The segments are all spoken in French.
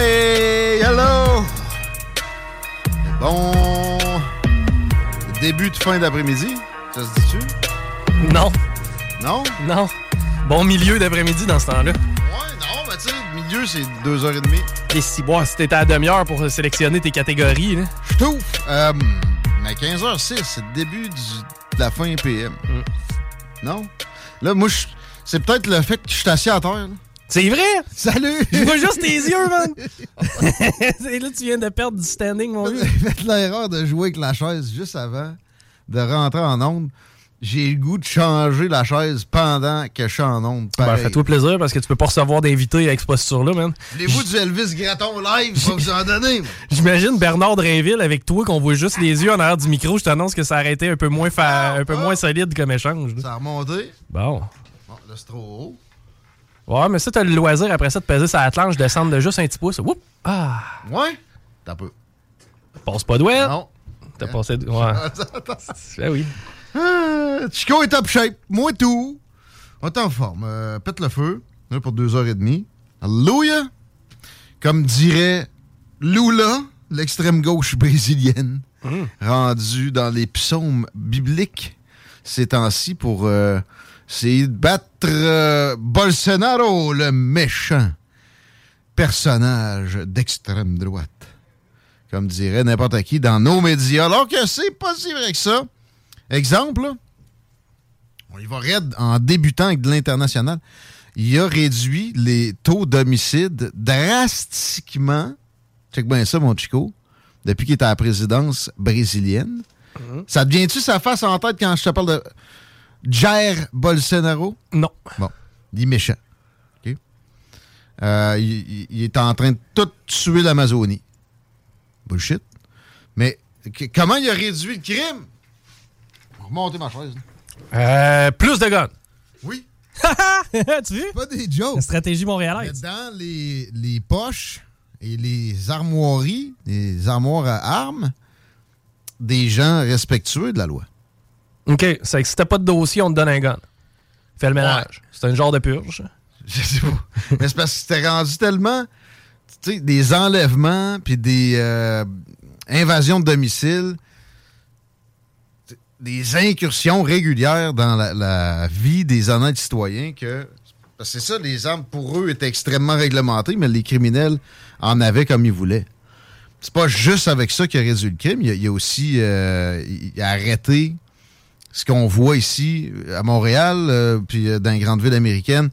Hey, hello! Bon. Début de fin d'après-midi, ça se dit-tu? Non, Non? non. Bon milieu d'après-midi dans ce temps-là. Ouais, non, mais tu sais, milieu, c'est 2h30. Et si, bon, si t'étais à demi-heure pour sélectionner tes catégories, là. Je trouve. Euh, mais 15h06, c'est le début du- de la fin PM. Mm. Non? Là, moi, c'est peut-être le fait que je suis assis à terre. là. C'est vrai? Salut! Je vois juste tes yeux, man! Et là, tu viens de perdre du standing, mon vieux. J'ai fait l'erreur de jouer avec la chaise juste avant de rentrer en onde. J'ai le goût de changer la chaise pendant que je suis en onde. Ben, fais-toi plaisir parce que tu peux pas recevoir d'invités avec cette posture-là, man. Voulez-vous du Elvis Graton live? Je vais vous en donner. J'imagine Bernard Drainville avec toi qu'on voit juste les yeux en arrière du micro. Je t'annonce que ça aurait été un peu moins, fa- un peu moins solide comme échange. là. Ça a remonté. Bon. Bon, là, c'est trop haut. Ouais, mais ça, t'as le loisir après ça de peser la planche, descendre de juste un petit pouce. Oups! Ah! Ouais? T'as peu. Passe pas de. Non. T'as passé de. Ouais. Ben oui. Ah, Chico est top shape. Moi, tout. On est en forme. Euh, pète le feu. Là, pour deux heures et demie. Alléluia. Comme dirait Lula, l'extrême gauche brésilienne, rendue dans les psaumes bibliques ces temps-ci pour euh, de battre euh, Bolsonaro, le méchant personnage d'extrême droite. Comme dirait n'importe qui dans nos médias. Alors que c'est pas si vrai que ça. Exemple, là, on y va raide en débutant avec de l'international. Il a réduit les taux d'homicide drastiquement. Check bien ça, mon Chico. Depuis qu'il est à la présidence brésilienne. Ça devient-tu sa face en tête quand je te parle de Jair Bolsonaro? Non. Bon, il est méchant. Euh, il, est en train de tout tuer l'Amazonie. Bullshit. Mais que- comment il a réduit le crime? Remonter ma chaise. là. Euh, plus de guns. Oui. tu veux? Pas des jokes. La stratégie Mais montréalaise. dans les, les poches et les armoiries, les armoires à armes, des gens respectueux de la loi. OK. C'est que si t'as pas de dossier, on te donne un gun. Fais le ménage. C'est un genre de purge. Je sais pas. Mais c'est parce que c'était rendu tellement. Tu sais, des enlèvements puis des euh, invasions de domicile, des incursions régulières dans la, la vie des honnêtes citoyens que. Parce que c'est ça, les armes pour eux étaient extrêmement réglementées, mais les criminels en avaient comme ils voulaient. C'est pas juste avec ça qu'il a réduit le crime. Il a, il a aussi euh, il a arrêté ce qu'on voit ici à Montréal, euh, puis euh, dans les grandes villes américaines,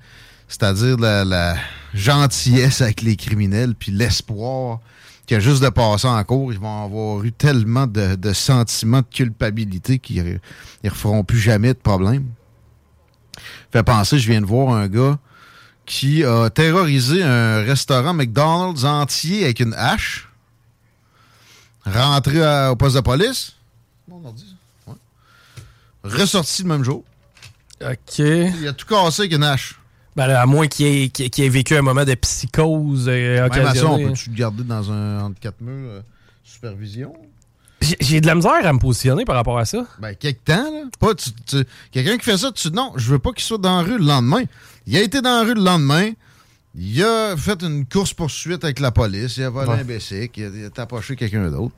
c'est-à-dire la, gentillesse avec les criminels, puis l'espoir que juste de passer en cours, ils vont avoir eu tellement de, sentiments de culpabilité qu'ils ne referont plus jamais de problème. Fait penser, je viens de voir un gars qui a terrorisé un restaurant McDonald's entier avec une hache, rentré au poste de police? Ressorti le même jour. OK. Il a tout cassé avec une hache. Ben, à moins qu'il ait, qu'il ait vécu un moment de psychose euh, Même à ça, on peut-tu le garder dans un entre quatre murs euh, supervision? J'ai- J'ai de la misère à me positionner par rapport à ça. Ben, quelque temps, là. Pas, tu- tu- Quelqu'un qui fait ça, tu non, je veux pas qu'il soit dans la rue le lendemain. Il a été dans la rue le lendemain. Il a fait une course-poursuite avec la police. Il a volé Ouais. un bicycle. Il a, il a tapoché quelqu'un d'autre.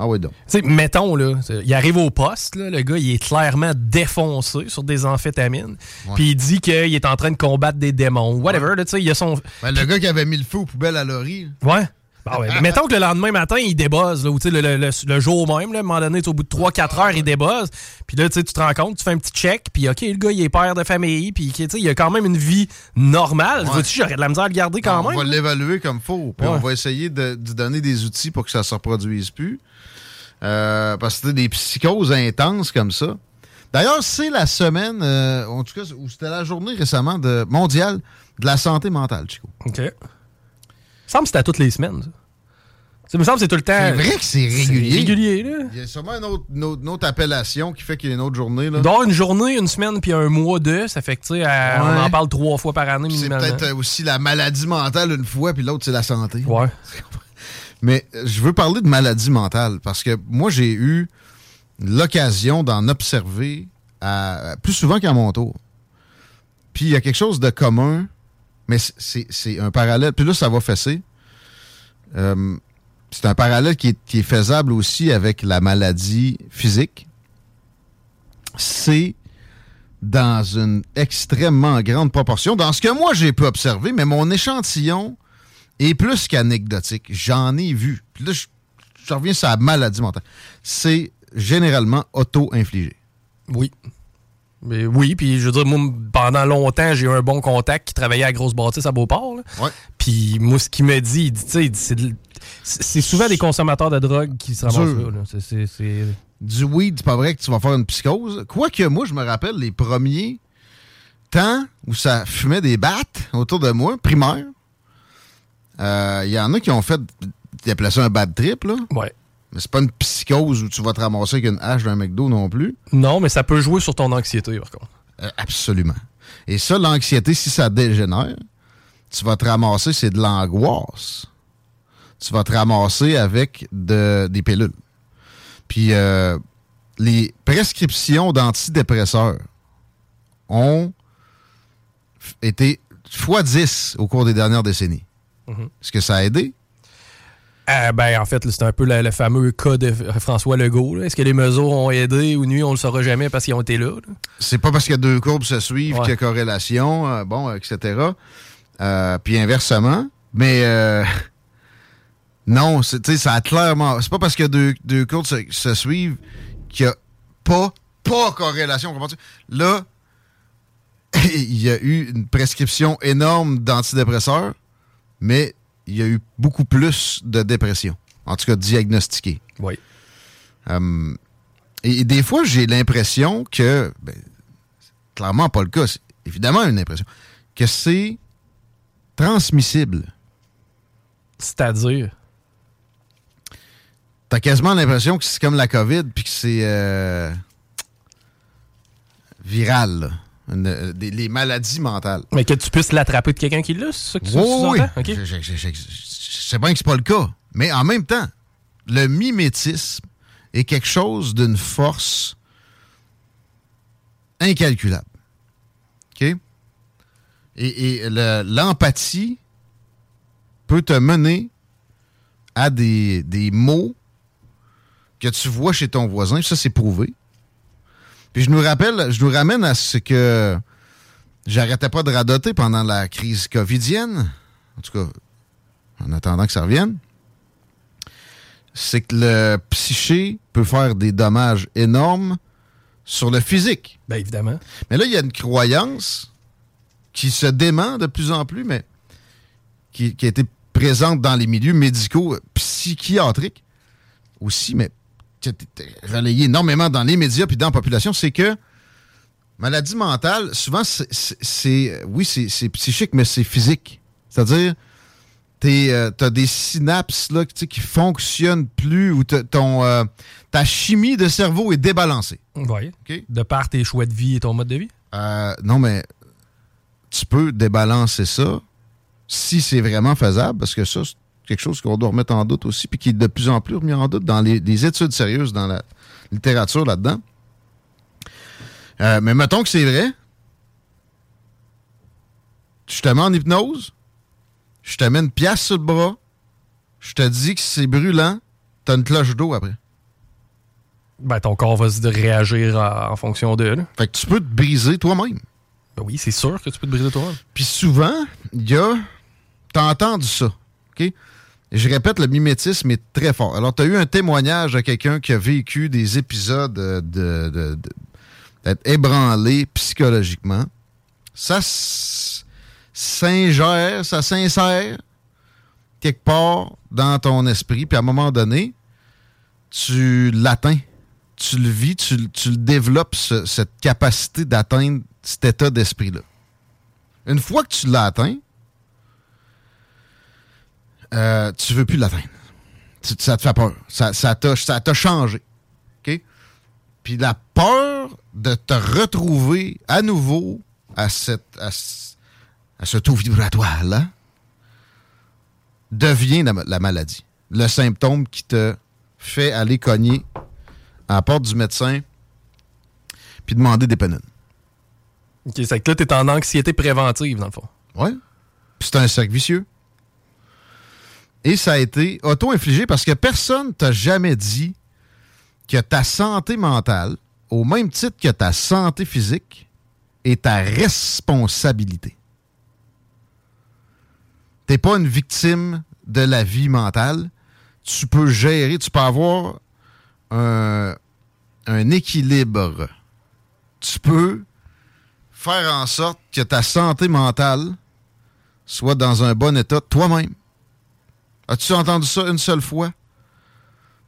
Ah oui, donc. Tu sais, mettons, là, il arrive au poste, là, le gars, il est clairement défoncé sur des amphétamines. Puis il dit qu'il est en train de combattre des démons. Whatever, là, tu sais, il a son. Ben, le gars qui avait mis le feu aux poubelles à Laurie. Ouais. Ouais. mettons que le lendemain matin, il débuzz, là, ou tu sais, le, le- le- le jour même, là, à un moment donné, tu au bout de 3-4 heures, il débuzz. Puis là, tu tu te rends compte, tu fais un petit check, puis OK, le gars, il est père de famille, puis tu il a quand même une vie normale. Ouais. Vois-tu, j'aurais de la misère à le garder quand on même. va l'évaluer comme faut. Puis Ouais. on va essayer de, de donner des outils pour que ça ne se reproduise plus. Euh, parce que des psychoses intenses comme ça. D'ailleurs, c'est la semaine, euh, en tout cas, ou c'était la journée récemment de, mondiale de la santé mentale, Chico. OK. Il me semble que c'était à toutes les semaines, ça. Ça me semble que c'est tout le temps. C'est vrai que c'est régulier. régulier, là. Il y a sûrement une autre, une autre- une autre appellation qui fait qu'il y a une autre journée. Là. Dans une journée, une semaine, puis un mois de, ça fait que, tu sais, on en parle trois fois par année C'est peut-être aussi la maladie mentale une fois, puis l'autre, c'est la santé. Ouais. Mais euh, je veux parler de maladie mentale parce que moi, j'ai eu l'occasion d'en observer à- plus souvent qu'à mon tour. Puis il y a quelque chose de commun, mais c'est un parallèle. Puis là, ça va fesser. Euh, c'est un parallèle qui est, qui est faisable aussi avec la maladie physique. C'est dans une extrêmement grande proportion, dans ce que moi j'ai pu observer, mais mon échantillon est plus qu'anecdotique. J'en ai vu. Puis là, je, je reviens sur la maladie mentale. C'est généralement auto-infligé. Oui. Mais oui, puis je veux dire, moi, pendant longtemps, j'ai eu un bon contact qui travaillait à Grosse Bâtisse à Beauport. là. Ouais. Puis moi, ce qu'il me dit, il dit, tu sais, c'est c'est souvent des consommateurs de drogue qui se ramassent là. C'est- c'est- Du weed, c'est pas vrai que tu vas faire une psychose. Quoique, moi, je me rappelle les premiers temps où ça fumait des battes autour de moi, primaire. Euh, Il y en a qui ont fait, ils appelaient ça un bad trip, là. Ouais. Mais c'est pas une psychose où tu vas te ramasser avec une hache d'un McDo non plus. Non, mais ça peut jouer sur ton anxiété, par contre. Euh, absolument. Et ça, l'anxiété, si ça dégénère, tu vas te ramasser, c'est de l'angoisse. Tu vas te ramasser avec de, des pilules. Puis euh, les prescriptions d'antidépresseurs ont été x 10 au cours des dernières décennies. Mhm. Est-ce que ça a aidé? Euh, ben, en fait, c'est un peu le, le fameux cas de François Legault. Est-ce que les mesures ont aidé ou nuit? On le saura jamais parce qu'ils ont été là. là? C'est pas parce que deux courbes se suivent Ouais. qu'il y a corrélation, euh, bon, etc. Euh, puis inversement. Mais euh, non, c'est- ça a clairement. C'est pas parce que deux, deux se, se suivent qu'il y a pas, pas corrélation. Là, il y a eu une prescription énorme d'antidépresseurs, mais il y a eu beaucoup plus de dépression. En tout cas, diagnostiquée. Oui. Euh, et, et des fois, j'ai l'impression que, ben, c'est clairement pas le cas, c'est évidemment une impression, que c'est transmissible. C'est-à-dire? T'as quasiment l'impression que c'est comme la COVID, puis que c'est euh, viral, là. Une- euh, des- les maladies mentales. Mais que tu puisses l'attraper de quelqu'un qui l'a, c'est ça que tu Oui, sous-entends? oui. OK. Je, je- je- je- je sais bien que c'est pas le cas. Mais en même temps, le mimétisme est quelque chose d'une force incalculable. OK? Et, et le- l'empathie peut te mener à des, des mots que tu vois chez ton voisin. Ça, c'est prouvé. Puis je nous rappelle, je nous ramène à ce que j'arrêtais pas de radoter pendant la crise covidienne. En tout cas, en attendant que ça revienne. C'est que le psyché peut faire des dommages énormes sur le physique. Ben, évidemment. Mais là, il y a une croyance qui se dément de plus en plus, mais qui, qui a été présente dans les milieux médicaux, psychiatriques aussi, mais relayée énormément dans les médias puis dans la population, c'est que maladie mentale, souvent, c'est, c'est- oui, c'est, psychique, mais c'est physique. C'est-à-dire, tu as des synapses là, qui fonctionnent plus ou ton, euh, ta chimie de cerveau est débalancée. Oui. De par tes choix de vie et ton mode de vie? Euh, non, mais tu peux débalancer ça si c'est vraiment faisable, parce que ça, quelque chose qu'on doit remettre en doute aussi, puis qui est de plus en plus remis en doute dans les, les études sérieuses, dans la littérature là-dedans. Euh, mais mettons que c'est vrai. Je te mets en hypnose, je te mets une pièce sur le bras, je te dis que c'est brûlant, t'as une cloche d'eau après. Ben, ton corps va se réagir en, en fonction de. Là. Fait que tu peux te briser toi-même. Ben oui, c'est sûr que tu peux te briser toi-même. Puis souvent, il y a. T'as entendu ça. OK? Je répète, le mimétisme est très fort. Alors, tu as eu un témoignage de quelqu'un qui a vécu des épisodes euh, de, d'être ébranlé psychologiquement. Ça s'ingère, ça s'insère quelque part dans ton esprit. Puis à un moment donné, tu l'atteins. Tu le vis, tu, le- développes, ce- cette capacité d'atteindre cet état d'esprit-là. Une fois que tu l'as atteint, euh, tu veux plus l'atteindre. Tu- Ça te fait peur. Ça, ça t'a ça t'a changé. OK? Puis la peur de te retrouver à nouveau à, cette, à, ce- à ce taux vibratoire-là devient la, la maladie. Le symptôme qui te fait aller cogner à la porte du médecin puis demander des pénines. Ok, c'est que là, t'es en anxiété préventive, dans le fond. Ouais. Puis c'est un cercle vicieux. Et ça a été auto-infligé parce que personne t'a jamais dit que ta santé mentale, au même titre que ta santé physique, est ta responsabilité. T'es pas une victime de la vie mentale. Tu peux gérer, tu peux avoir un, un équilibre. Tu peux faire en sorte que ta santé mentale soit dans un bon état toi-même. As-tu entendu ça une seule fois?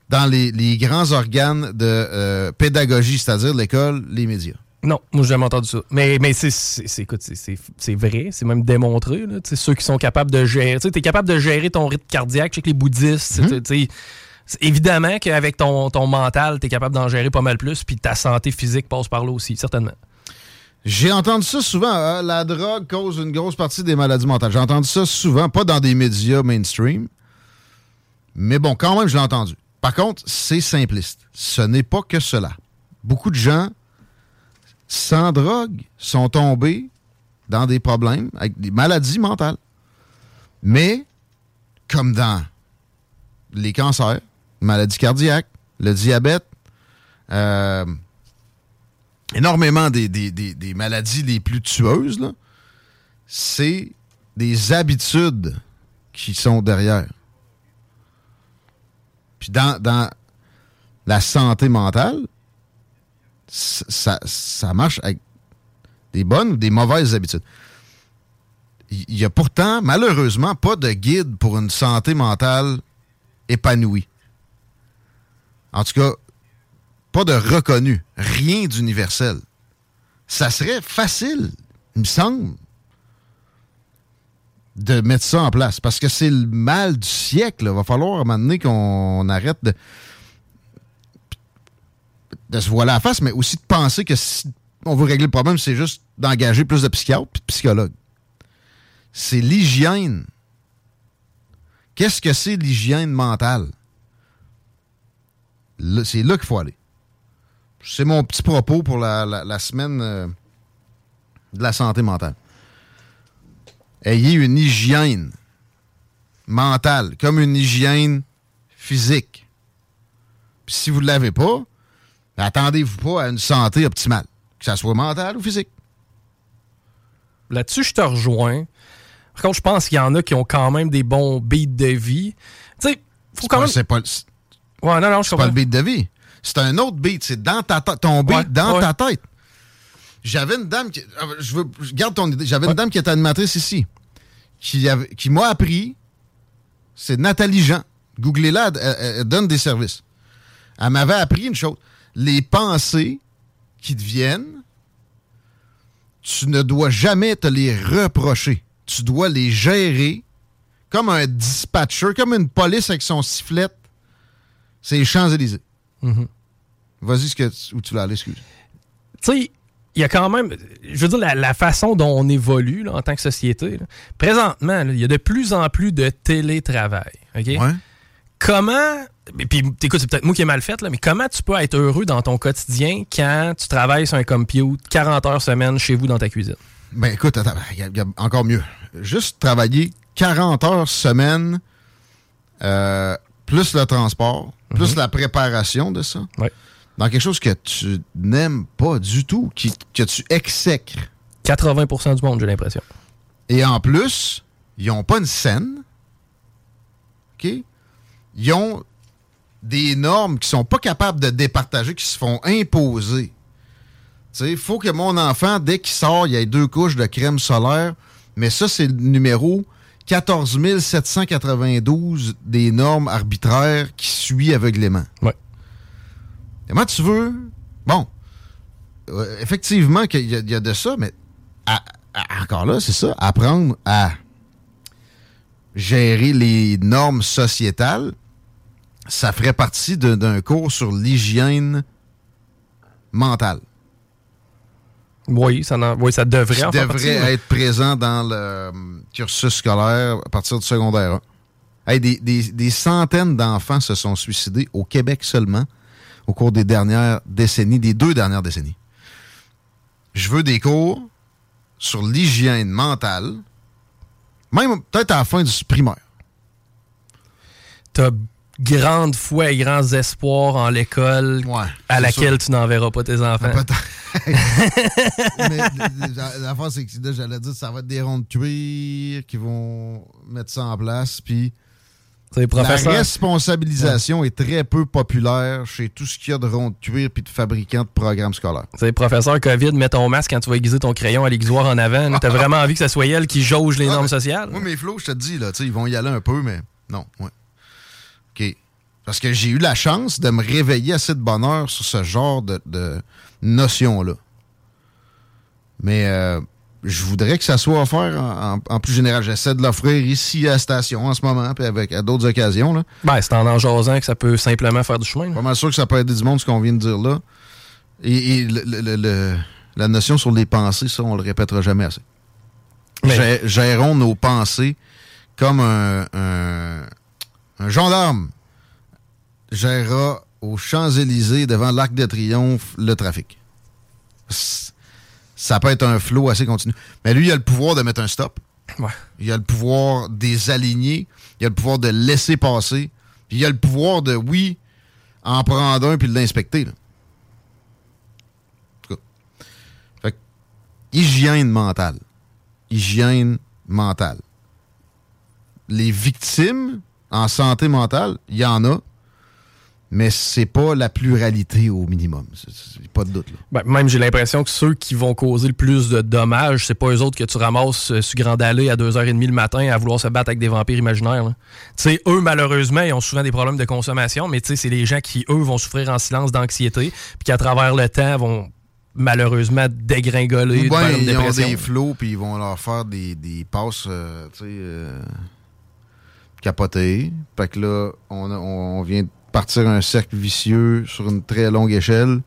Dans les, les grands organes de euh, pédagogie, c'est-à-dire l'école, les médias. Non, moi, j'ai jamais entendu ça. Mais, mais c'est, c'est, vrai, c'est même démontré. Là. Ceux qui sont capables de gérer. Tu es capable de gérer ton rythme cardiaque, chez les bouddhistes. c'est évidemment qu'avec ton, ton mental, tu es capable d'en gérer pas mal plus, puis ta santé physique passe par là aussi, certainement. J'ai entendu ça souvent. hein, la drogue cause une grosse partie des maladies mentales. J'ai entendu ça souvent, pas dans des médias mainstream. Mais bon, quand même, je l'ai entendu. Par contre, c'est simpliste. Ce n'est pas que cela. Beaucoup de gens sans drogue sont tombés dans des problèmes avec des maladies mentales. Mais, comme dans les cancers, maladies cardiaques, le diabète, euh, énormément des, des- des- des maladies les plus tueuses, c'est des habitudes qui sont derrière. Puis dans, la santé mentale, ça, ça marche avec des bonnes ou des mauvaises habitudes. Il n'y a pourtant, malheureusement, pas de guide pour une santé mentale épanouie. En tout cas, pas de reconnu, rien d'universel. Ça serait facile, il me semble, de mettre ça en place. Parce que c'est le mal du siècle. Il va falloir à un moment donné qu'on arrête de, se voiler la face, mais aussi de penser que si on veut régler le problème, c'est juste d'engager plus de psychiatres et de psychologues. C'est l'hygiène. Qu'est-ce que c'est l'hygiène mentale? C'est là qu'il faut aller. C'est mon petit propos pour la semaine euh, de la santé mentale. Ayez une hygiène mentale, comme une hygiène physique. Puis si vous ne l'avez pas, attendez-vous pas à une santé optimale, que ça soit mentale ou physique. Là-dessus, je te rejoins. Par contre, je pense qu'il y en a qui ont quand même des bons beats de vie. Tu sais, faut quand pas- même. C'est pas, Ouais, non, non, pas le beat de vie. C'est un autre beat. C'est dans ta tête. Ton beat Ouais, dans ouais. ta tête. J'avais une dame qui. ah, Je veux. je garde ton idée. J'avais une dame qui était animatrice ici. Qui, avait- qui m'a appris. C'est Nathalie Jean. Googlez-la, elle, donne des services. Elle m'avait appris une chose. Les pensées qui te viennent, tu ne dois jamais te les reprocher. Tu dois les gérer comme un dispatcher, comme une police avec son sifflet. C'est les Champs-Élysées. Mhm. Vas-y, où tu l'as allé, excuse. Tu sais, il y a quand même, je veux dire, la, la façon dont on évolue là, en tant que société. là. Présentement, là, il y a de plus en plus de télétravail. OK? Ouais. Comment, et puis écoute, c'est peut-être moi qui ai mal fait, là, mais comment tu peux être heureux dans ton quotidien quand tu travailles sur un compute 40 heures semaine chez vous dans ta cuisine? Ben écoute, attends, y, a- il y a encore mieux. Juste travailler 40 heures semaine, euh, plus le transport, plus la préparation de ça, Ouais. Dans quelque chose que tu n'aimes pas du tout, qui, que tu exècres. 80% du monde, j'ai l'impression. Et en plus, ils n'ont pas une scène. OK? Ils ont des normes qui sont pas capables de départager, qui se font imposer. Tu sais, il faut que mon enfant, dès qu'il sort, il ait deux couches de crème solaire. Mais ça, c'est le numéro 14 792 des normes arbitraires qui suit aveuglément. Ouais. Comment tu veux? Bon, euh, effectivement qu'il y, a- il y a de ça, mais à- à- encore là, c'est ça, apprendre à gérer les normes sociétales, ça ferait partie d'un cours sur l'hygiène mentale. Oui, ça, oui, ça devrait qui en faire devrait partie, mais- être présent dans le euh, cursus scolaire à partir du secondaire 1. Hey, des, des- des centaines d'enfants se sont suicidés au Québec seulement au cours des dernières décennies, des deux dernières décennies. Je veux des cours sur l'hygiène mentale, même peut-être à la fin du primaire. T'as grande foi et grands espoirs en l'école Ouais, à laquelle sûr. tu n'enverras pas tes enfants. Mais la- la fois, c'est que là, j'allais dire ça va être des ronds de cuir qui vont mettre ça en place, puis professeur. La responsabilisation est très peu populaire chez tout ce qu'il y a de ronds de cuir puis de fabricants de programmes scolaires. C'est professeur COVID, mets ton masque quand tu vas aiguiser ton crayon à l'aiguisoir en avant. T'as vraiment envie que ce soit elle qui jauge les Ah, normes mais- sociales? Moi, mes flots, je te dis, là, ils vont y aller un peu, mais non. Ouais. OK. Parce que j'ai eu la chance de me réveiller assez de bonheur sur ce genre de, de notion-là. Mais euh, je voudrais que ça soit offert en, en- en plus général. J'essaie de l'offrir ici à la station en ce moment, puis avec à d'autres occasions. Là. Ben, c'est en en jasant que ça peut simplement faire du chemin. là. Pas mal sûr que ça peut aider du monde, ce qu'on vient de dire là. Et, et le- le- le- le- la notion sur les pensées, ça, on le répétera jamais assez. Mais- Gérons nos pensées comme un, un, un gendarme gérera aux Champs-Élysées devant l'Arc de Triomphe le trafic. C- Ça peut être un flot assez continu. Mais lui, il a le pouvoir de mettre un stop. Ouais. Il a le pouvoir de les aligner. Il a le pouvoir de laisser passer. Puis il a le pouvoir de, oui, en prendre un puis de l'inspecter. En tout cas. Fait que, hygiène mentale. Hygiène mentale. Les victimes en santé mentale, il y en a, mais c'est pas la pluralité au minimum. Pas de doute. Là. Ben, même j'ai l'impression que ceux qui vont causer le plus de dommages, c'est pas eux autres que tu ramasses euh, sur Grande Allée à 2h30 le matin à vouloir se battre avec des vampires imaginaires. Tu sais, eux, malheureusement, ils ont souvent des problèmes de consommation, mais tu sais, c'est les gens qui, eux, vont souffrir en silence d'anxiété, puis qu'à travers le temps vont malheureusement dégringoler Ou une ils ont des flots, puis ils vont leur faire des, des passes, euh, tu sais, euh, capotées. Fait que là, on, a- on vient de partir un cercle vicieux sur une très longue échelle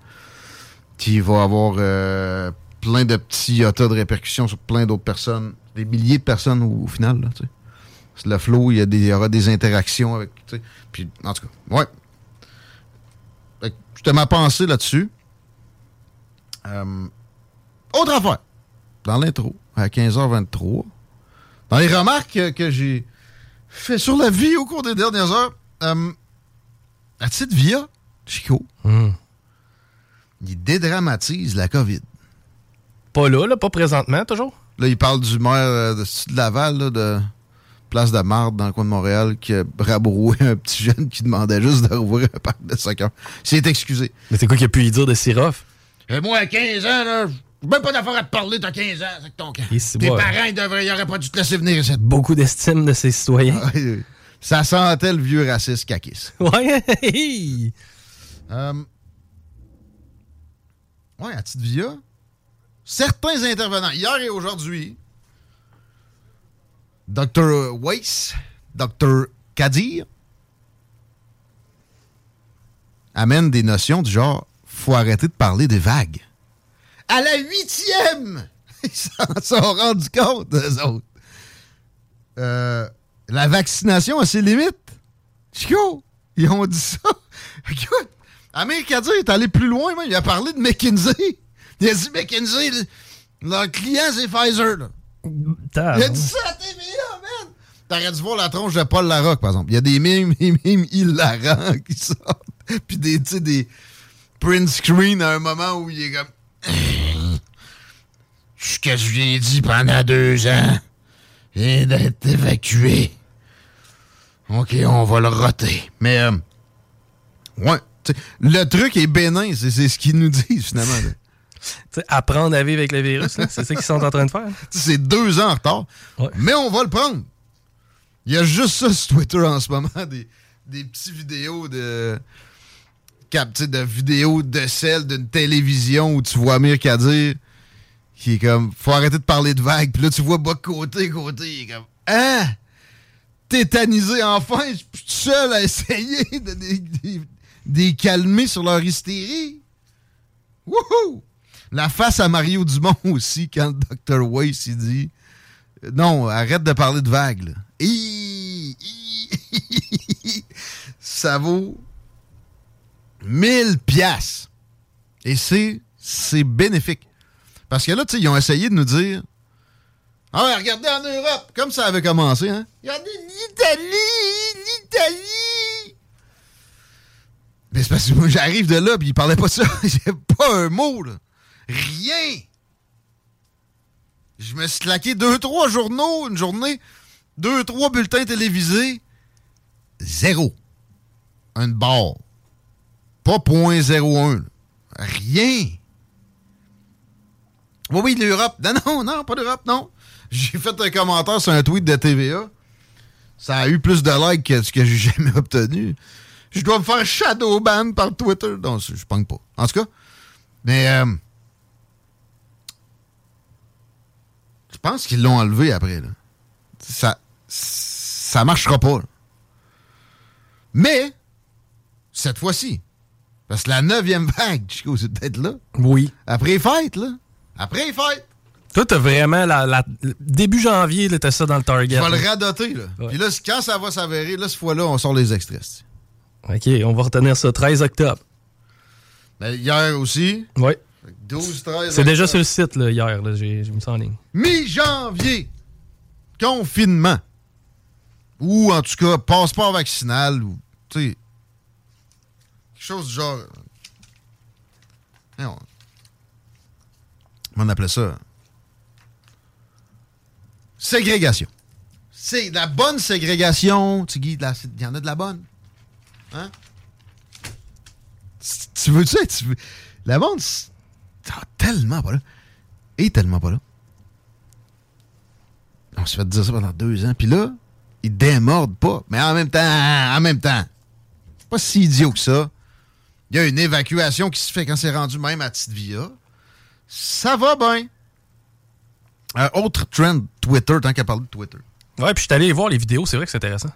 qui va avoir euh, plein de petits tas de répercussions sur plein d'autres personnes. Des milliers de personnes au, final, là, Le flow, il y, a des- il y aura des interactions avec. Puis, en tout cas, ouais. Fait ma pensée là-dessus. Euh, autre affaire. Dans l'intro, à 15h23. Dans les remarques que, que j'ai fait sur la vie au cours des dernières heures, euh, la petite Via, Chico, Hum. il dédramatise la COVID. Pas là, là, pas présentement, toujours? Là, il parle du maire euh, de, de Laval, là, de Place de Marde, dans le coin de Montréal, qui a rabroué un petit jeune qui demandait juste de rouvrir un parc de soccer. Il s'est excusé. Mais c'est quoi qu'il a pu y dire de Sirof? Et moi, à 15 ans, là, j'ai même pas d'affaire à te parler, t'as 15 ans, c'est que ton camp. Tes bon. parents, ils devraient, ils auraient pas dû te laisser venir ici. Beaucoup d'estime de ses citoyens. Ça sentait le vieux raciste kakis. Ouais. Euh, ouais, à petite via, certains intervenants, hier et aujourd'hui, Dr. Weiss, Dr. Kadir, amènent des notions du genre faut arrêter de parler des vagues. À la huitième, ils s'en sont rendus compte, eux autres. Euh, la vaccination a ses limites. Chico, ils ont dit ça. Écoute, Amir Kadir est allé plus loin, même. il a parlé de McKinsey. Il a dit McKinsey, leur client, c'est Pfizer. Là. Il a dit ça à TVA, man! T'aurais dû voir la tronche de Paul Larocque, par exemple. Il y a des mimes, des mimes hilarants qui sortent. Puis des, tu sais, des print screen à un moment où il est comme... Ce que je viens dit pendant deux ans vient d'être évacué. OK, on va le roter. Mais, euh, ouais, t'sais, le truc est bénin, c'est c'est ce qu'ils nous disent, finalement. T'sais, apprendre à vivre avec le virus, là, c'est ça qu'ils sont en train de faire. T'sais, C'est deux ans en retard, Ouais. mais on va le prendre. Il y a juste ça sur Twitter en ce moment, des, des petites vidéos de de vidéos de celle d'une télévision où tu vois Amir Kadir qui est comme faut arrêter de parler de vagues. Puis là tu vois bas côté côté, il est comme hein? Tétanisé enfin, je suis tout seul à essayer de les- calmer sur leur hystérie. Wouhou! La face à Mario Dumont aussi, quand le Dr. Weiss dit Non, arrête de parler de vagues. Ça vaut 1000 piastres. Et c'est c'est bénéfique. Parce que là, tu ils ont essayé de nous dire Ah ouais, regardez en Europe, comme ça avait commencé, hein? Regardez l'Italie, l'Italie! Mais c'est parce que moi, j'arrive de là, puis il parlait pas de ça. J'ai pas un mot, là. Rien! Je me suis claqué deux, trois journaux, une journée, deux, trois bulletins télévisés. Zéro. Un barre. Pas .01. là. Rien. Oui, oui, l'Europe. Non, non, non, pas l'Europe, non. J'ai fait un commentaire sur un tweet de TVA. Ça a eu plus de likes que ce que j'ai jamais obtenu. Je dois me faire shadowban par Twitter. Non, je je pense pas. En tout cas, mais euh, je pense qu'ils l'ont enlevé après. Là. Ça, ça marchera pas. là. Mais cette fois-ci, parce que la neuvième vague, Chico, c'est peut-être là. Oui. Après les fêtes, là. Après les fêtes. Toi, t'as vraiment la, la- début janvier, t'as ça dans le target. Vais là. le radoter, là. Ouais. Puis là, quand ça va s'avérer, là, cette fois-là, on sort les extraits. OK, on va retenir ça 13 octobre. Ben, hier aussi, Oui. 12, 13. C'est déjà sur le site, là, hier, là, j'ai mis ça en ligne. Mi-janvier, confinement. Ou en tout cas, passeport vaccinal, ou, tu sais, quelque chose du genre. Comment on appelait ça? Ségrégation. C'est la bonne ségrégation. Tu Guy, de la- il y en a de la bonne. Hein? Tu- veux, tu sais. La c'est ah, tellement pas là. Et tellement pas là. On s'est fait dire ça pendant deux ans. Puis là, ils démordent pas. Mais en même temps, en même temps, pas si idiot que ça. Il y a une évacuation qui se fait quand c'est rendu même à Petite Via. Ça va bien. Euh, autre trend Twitter, tant qu'à parler de Twitter. Ouais, puis je suis allé voir les vidéos, c'est vrai que c'est intéressant.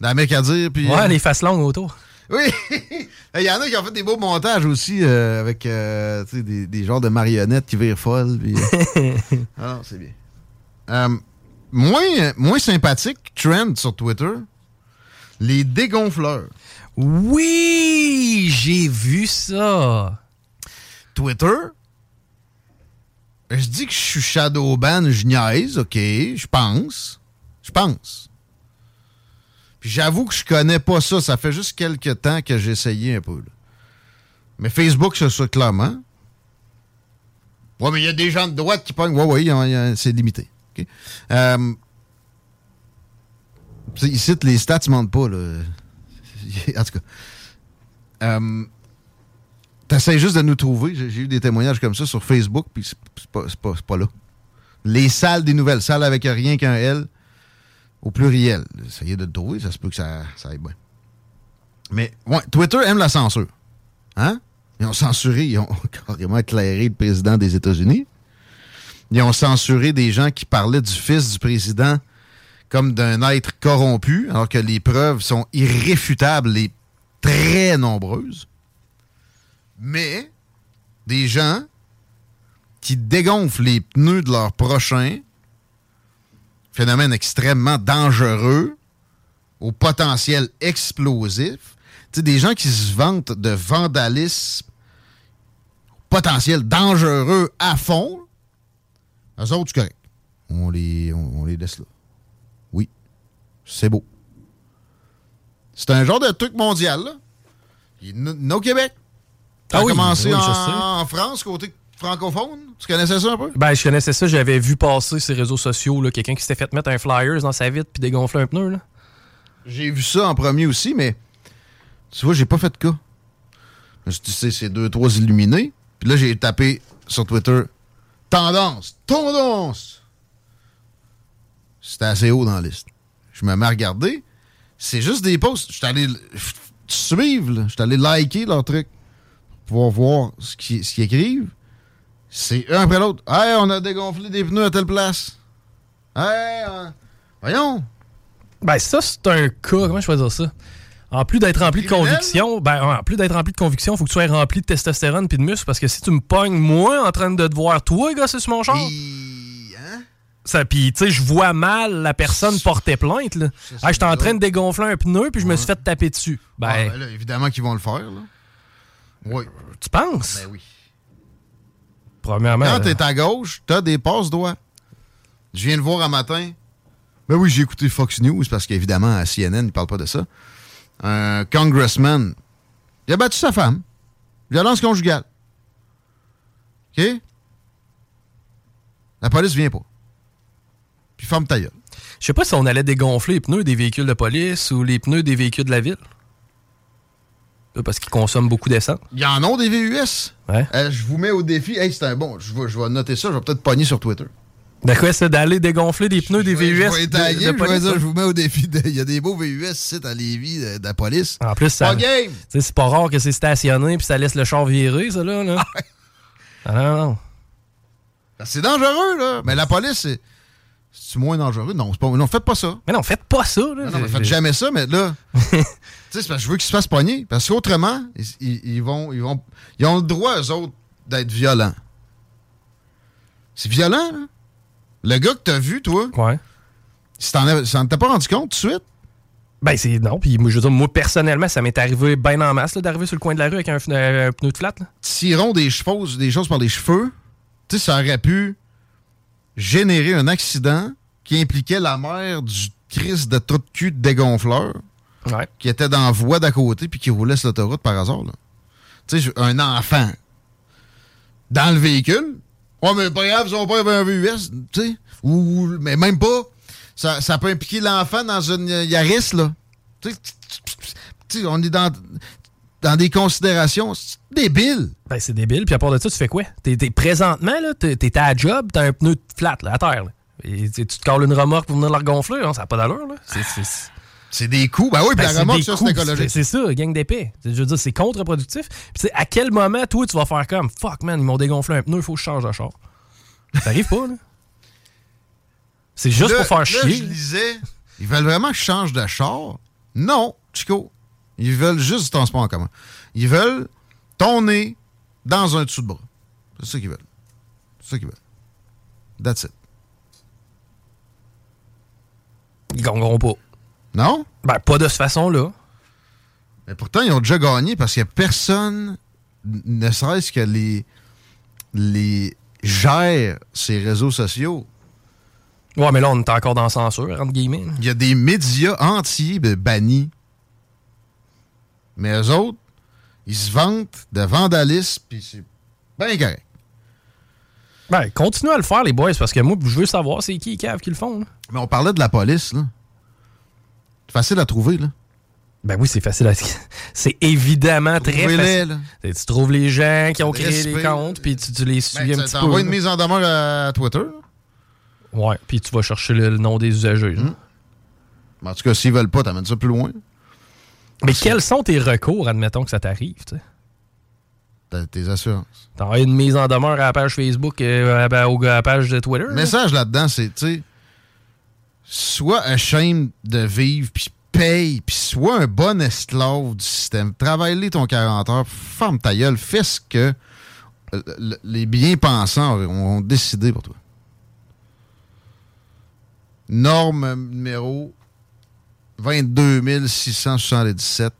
Dans la mec à dire, puis... Ouais, euh, les faces longues autour. Oui! Il y en a qui ont fait des beaux montages aussi euh, avec des, des genres de marionnettes qui virent folles. puis, ah non, c'est bien. Moins, moins sympathique, trend sur Twitter, les dégonfleurs. Oui, j'ai vu ça. Twitter, je dis que je suis shadowban, je niaise, ok, je pense. Je pense. Puis j'avoue que je connais pas ça. Ça fait juste quelques temps que j'ai essayé un peu. là. Mais Facebook, c'est ça clairement. Ouais, mais il y a des gens de droite qui pognent. Ouais, ouais, c'est limité. ok? Euh, les stats ne mentent pas. Là. En tout cas. Euh, T'essayes juste de nous trouver. J'ai eu des témoignages comme ça sur Facebook, puis c'est pas, pas- pas là. Les salles des nouvelles, salles avec rien qu'un L, au pluriel. Essayez de le trouver, ça se peut que ça, ça aille bien. Mais, ouais, Twitter aime la censure. Hein? Ils ont censuré, ils ont carrément éclairé le président des États-Unis. Ils ont censuré des gens qui parlaient du fils du président comme d'un être corrompu, alors que les preuves sont irréfutables et très nombreuses. Mais des gens qui dégonflent les pneus de leur prochain. Phénomène extrêmement dangereux, au potentiel explosif. Tu sais, des gens qui se vantent de vandalisme potentiel dangereux à fond, eux autres, c'est correct. On les, on, les laisse là. Oui, c'est beau. C'est un genre de truc mondial, là. Il est n- au Québec. Ah oui, commencé oui, en, sais. en France, côté francophone? Tu connaissais ça un peu? Ben, je connaissais ça, j'avais vu passer ces réseaux sociaux, là, quelqu'un qui s'était fait mettre un flyers dans sa vitre puis dégonfler un pneu. Là. J'ai vu ça en premier aussi, mais tu vois, j'ai pas fait de cas. Je me suis dit, c'est- deux, trois illuminés. Puis là, j'ai tapé sur Twitter Tendance, tendance. C'était assez haut dans la liste. Je me mets à regarder. C'est juste des posts. Je suis allé suivre. Je suis allé liker leur truc pouvoir voir ce qu'ils écrivent. C'est un après l'autre. Hey, on a dégonflé des pneus à telle place. Hey, euh, voyons. Ben, ça, c'est un cas. Comment je peux dire ça? En plus d'être rempli de conviction, ben, en plus d'être rempli de conviction, faut que tu sois rempli de testostérone puis de muscle parce que si tu me pognes, moi, en train de te voir, toi, gars, c'est sur mon char, Puis, hein? ça, puis, tu sais, je vois mal la personne porter plainte, là. Ah, j'étais en train de dégonfler un pneu puis je me suis fait taper dessus. Ben, Ah, ben là, évidemment qu'ils vont le faire. Là. Oui. tu penses? Ben oui. Premièrement. Quand t'es à gauche, t'as des passe-doigts. Je viens de voir un matin. Ben oui, j'ai écouté Fox News parce qu'évidemment, à CNN, ils parlent pas de ça. Un congressman, il a battu sa femme. Violence conjugale. OK? La police vient pas. Puis ferme ta gueule. Je sais pas si on allait dégonfler les pneus des véhicules de police ou les pneus des véhicules de la ville. Parce qu'ils consomment beaucoup d'essence. Il y en a des VUS. Ouais. Euh, je vous mets au défi. Hey, c'est un bon. Je vais, je vais noter ça. Je vais peut-être pogner sur Twitter. Quoi c'est d'aller dégonfler des pneus des vais- VUS Je vais de- taguer, de je vais police, dire, hein? je vous mets au défi. Il y a des beaux VUS ici à Lévis de, de la police. En plus, ça, c'est pas rare que c'est stationné puis ça laisse le char virer, ça, là. là. Ah, non, non. C'est dangereux, là. Mais la police, c'est. C'est moins dangereux? Non, c'est pas. Non, faites pas ça. Mais non, faites pas ça, là. Non, non, mais faites jamais ça, mais là. tu sais, c'est parce que je veux qu'ils se fassent pogner. Parce qu'autrement, ils, ils- ils vont, ils vont. Ils ont le droit, eux autres, d'être violents. C'est violent, là. Le gars que t'as vu, toi, Ouais. si t'en t'as pas rendu compte tout de suite, Ben, c'est. Non, puis je veux dire, moi, personnellement, ça m'est arrivé bien en masse, d'arriver sur le coin de la rue avec un, euh, un pneu de flat, tirons des chevaux, des choses par les cheveux, tu sais, ça aurait pu générer un accident qui impliquait la mère du Christ de trou de cul de dégonfleur Ouais. qui était dans la voie d'à côté puis qui roulait sur l'autoroute par hasard. Tu sais, un enfant dans le véhicule. Ouais, mais pas grave, son père avait un VUS, tu sais. Ou, mais même pas. Ça, ça peut impliquer l'enfant dans une Yaris, là. Tu sais, on est dans, dans des considérations c'est débile. Ben, c'est débile. Puis à part de ça, tu fais quoi? T'es, t'es- présentement, là, t'es, t'es à la job, t'as un pneu flat, là, à terre, là. Et tu te colles une remorque pour venir la regonfler, hein, ça n'a pas d'allure, là. C'est, c'est- C'est des coups. Ben oui, puis Ben, la c'est remorque, ça, c'est écologique. C'est ça, gang d'épée. Je veux dire, c'est contre-productif. Puis c'est à quel moment, toi, tu vas faire comme fuck, man, ils m'ont dégonflé un pneu, il faut que je change de char. Ça arrive pas, là. C'est juste Là- pour faire là, chier. je lisais, ils veulent vraiment que je change de char? Non, Chico. Ils veulent juste du transport en commun. Ils veulent ton nez dans un dessous de bras. C'est ça qu'ils veulent. C'est ça qu'ils veulent. That's it. Ils gagneront pas. Non? Ben, pas de cette façon-là. Mais pourtant, ils ont déjà gagné parce qu'il n'y a personne, ne serait-ce que les, les gère ces réseaux sociaux. Ouais, mais là, on est encore dans la censure, entre guillemets. Il y a des médias entiers de bannis. Mais eux autres, ils se vantent de vandalisme, puis c'est bien correct. Ben, continuez à le faire, les boys, parce que moi, je veux savoir c'est qui les caves qui le font. là. Mais on parlait de la police, là. C'est facile à trouver, là. Ben oui, c'est facile à C'est évidemment très facile. là. Tu tu trouves les gens qui ont créé les comptes, puis tu, tu les suis Ben, un petit peu. une là. mise en demeure à Twitter. là. Ouais, puis tu vas chercher le, le nom des usagers. là. Mais En tout cas, s'ils veulent pas, t'amènes ça plus loin. Mais quels sont tes recours, admettons que ça t'arrive, tu sais? T'as tes assurances. T'as une mise en demeure à la page Facebook, euh, à, la- au- à la page de Twitter? Le message là-dedans, c'est, tu sais, sois ashamed de vivre, puis paye, puis sois un bon esclave du système. Travaille-les ton 40 heures, ferme ta gueule, fais ce que euh, le- les bien-pensants ont décidé pour toi. Norme numéro 22 677.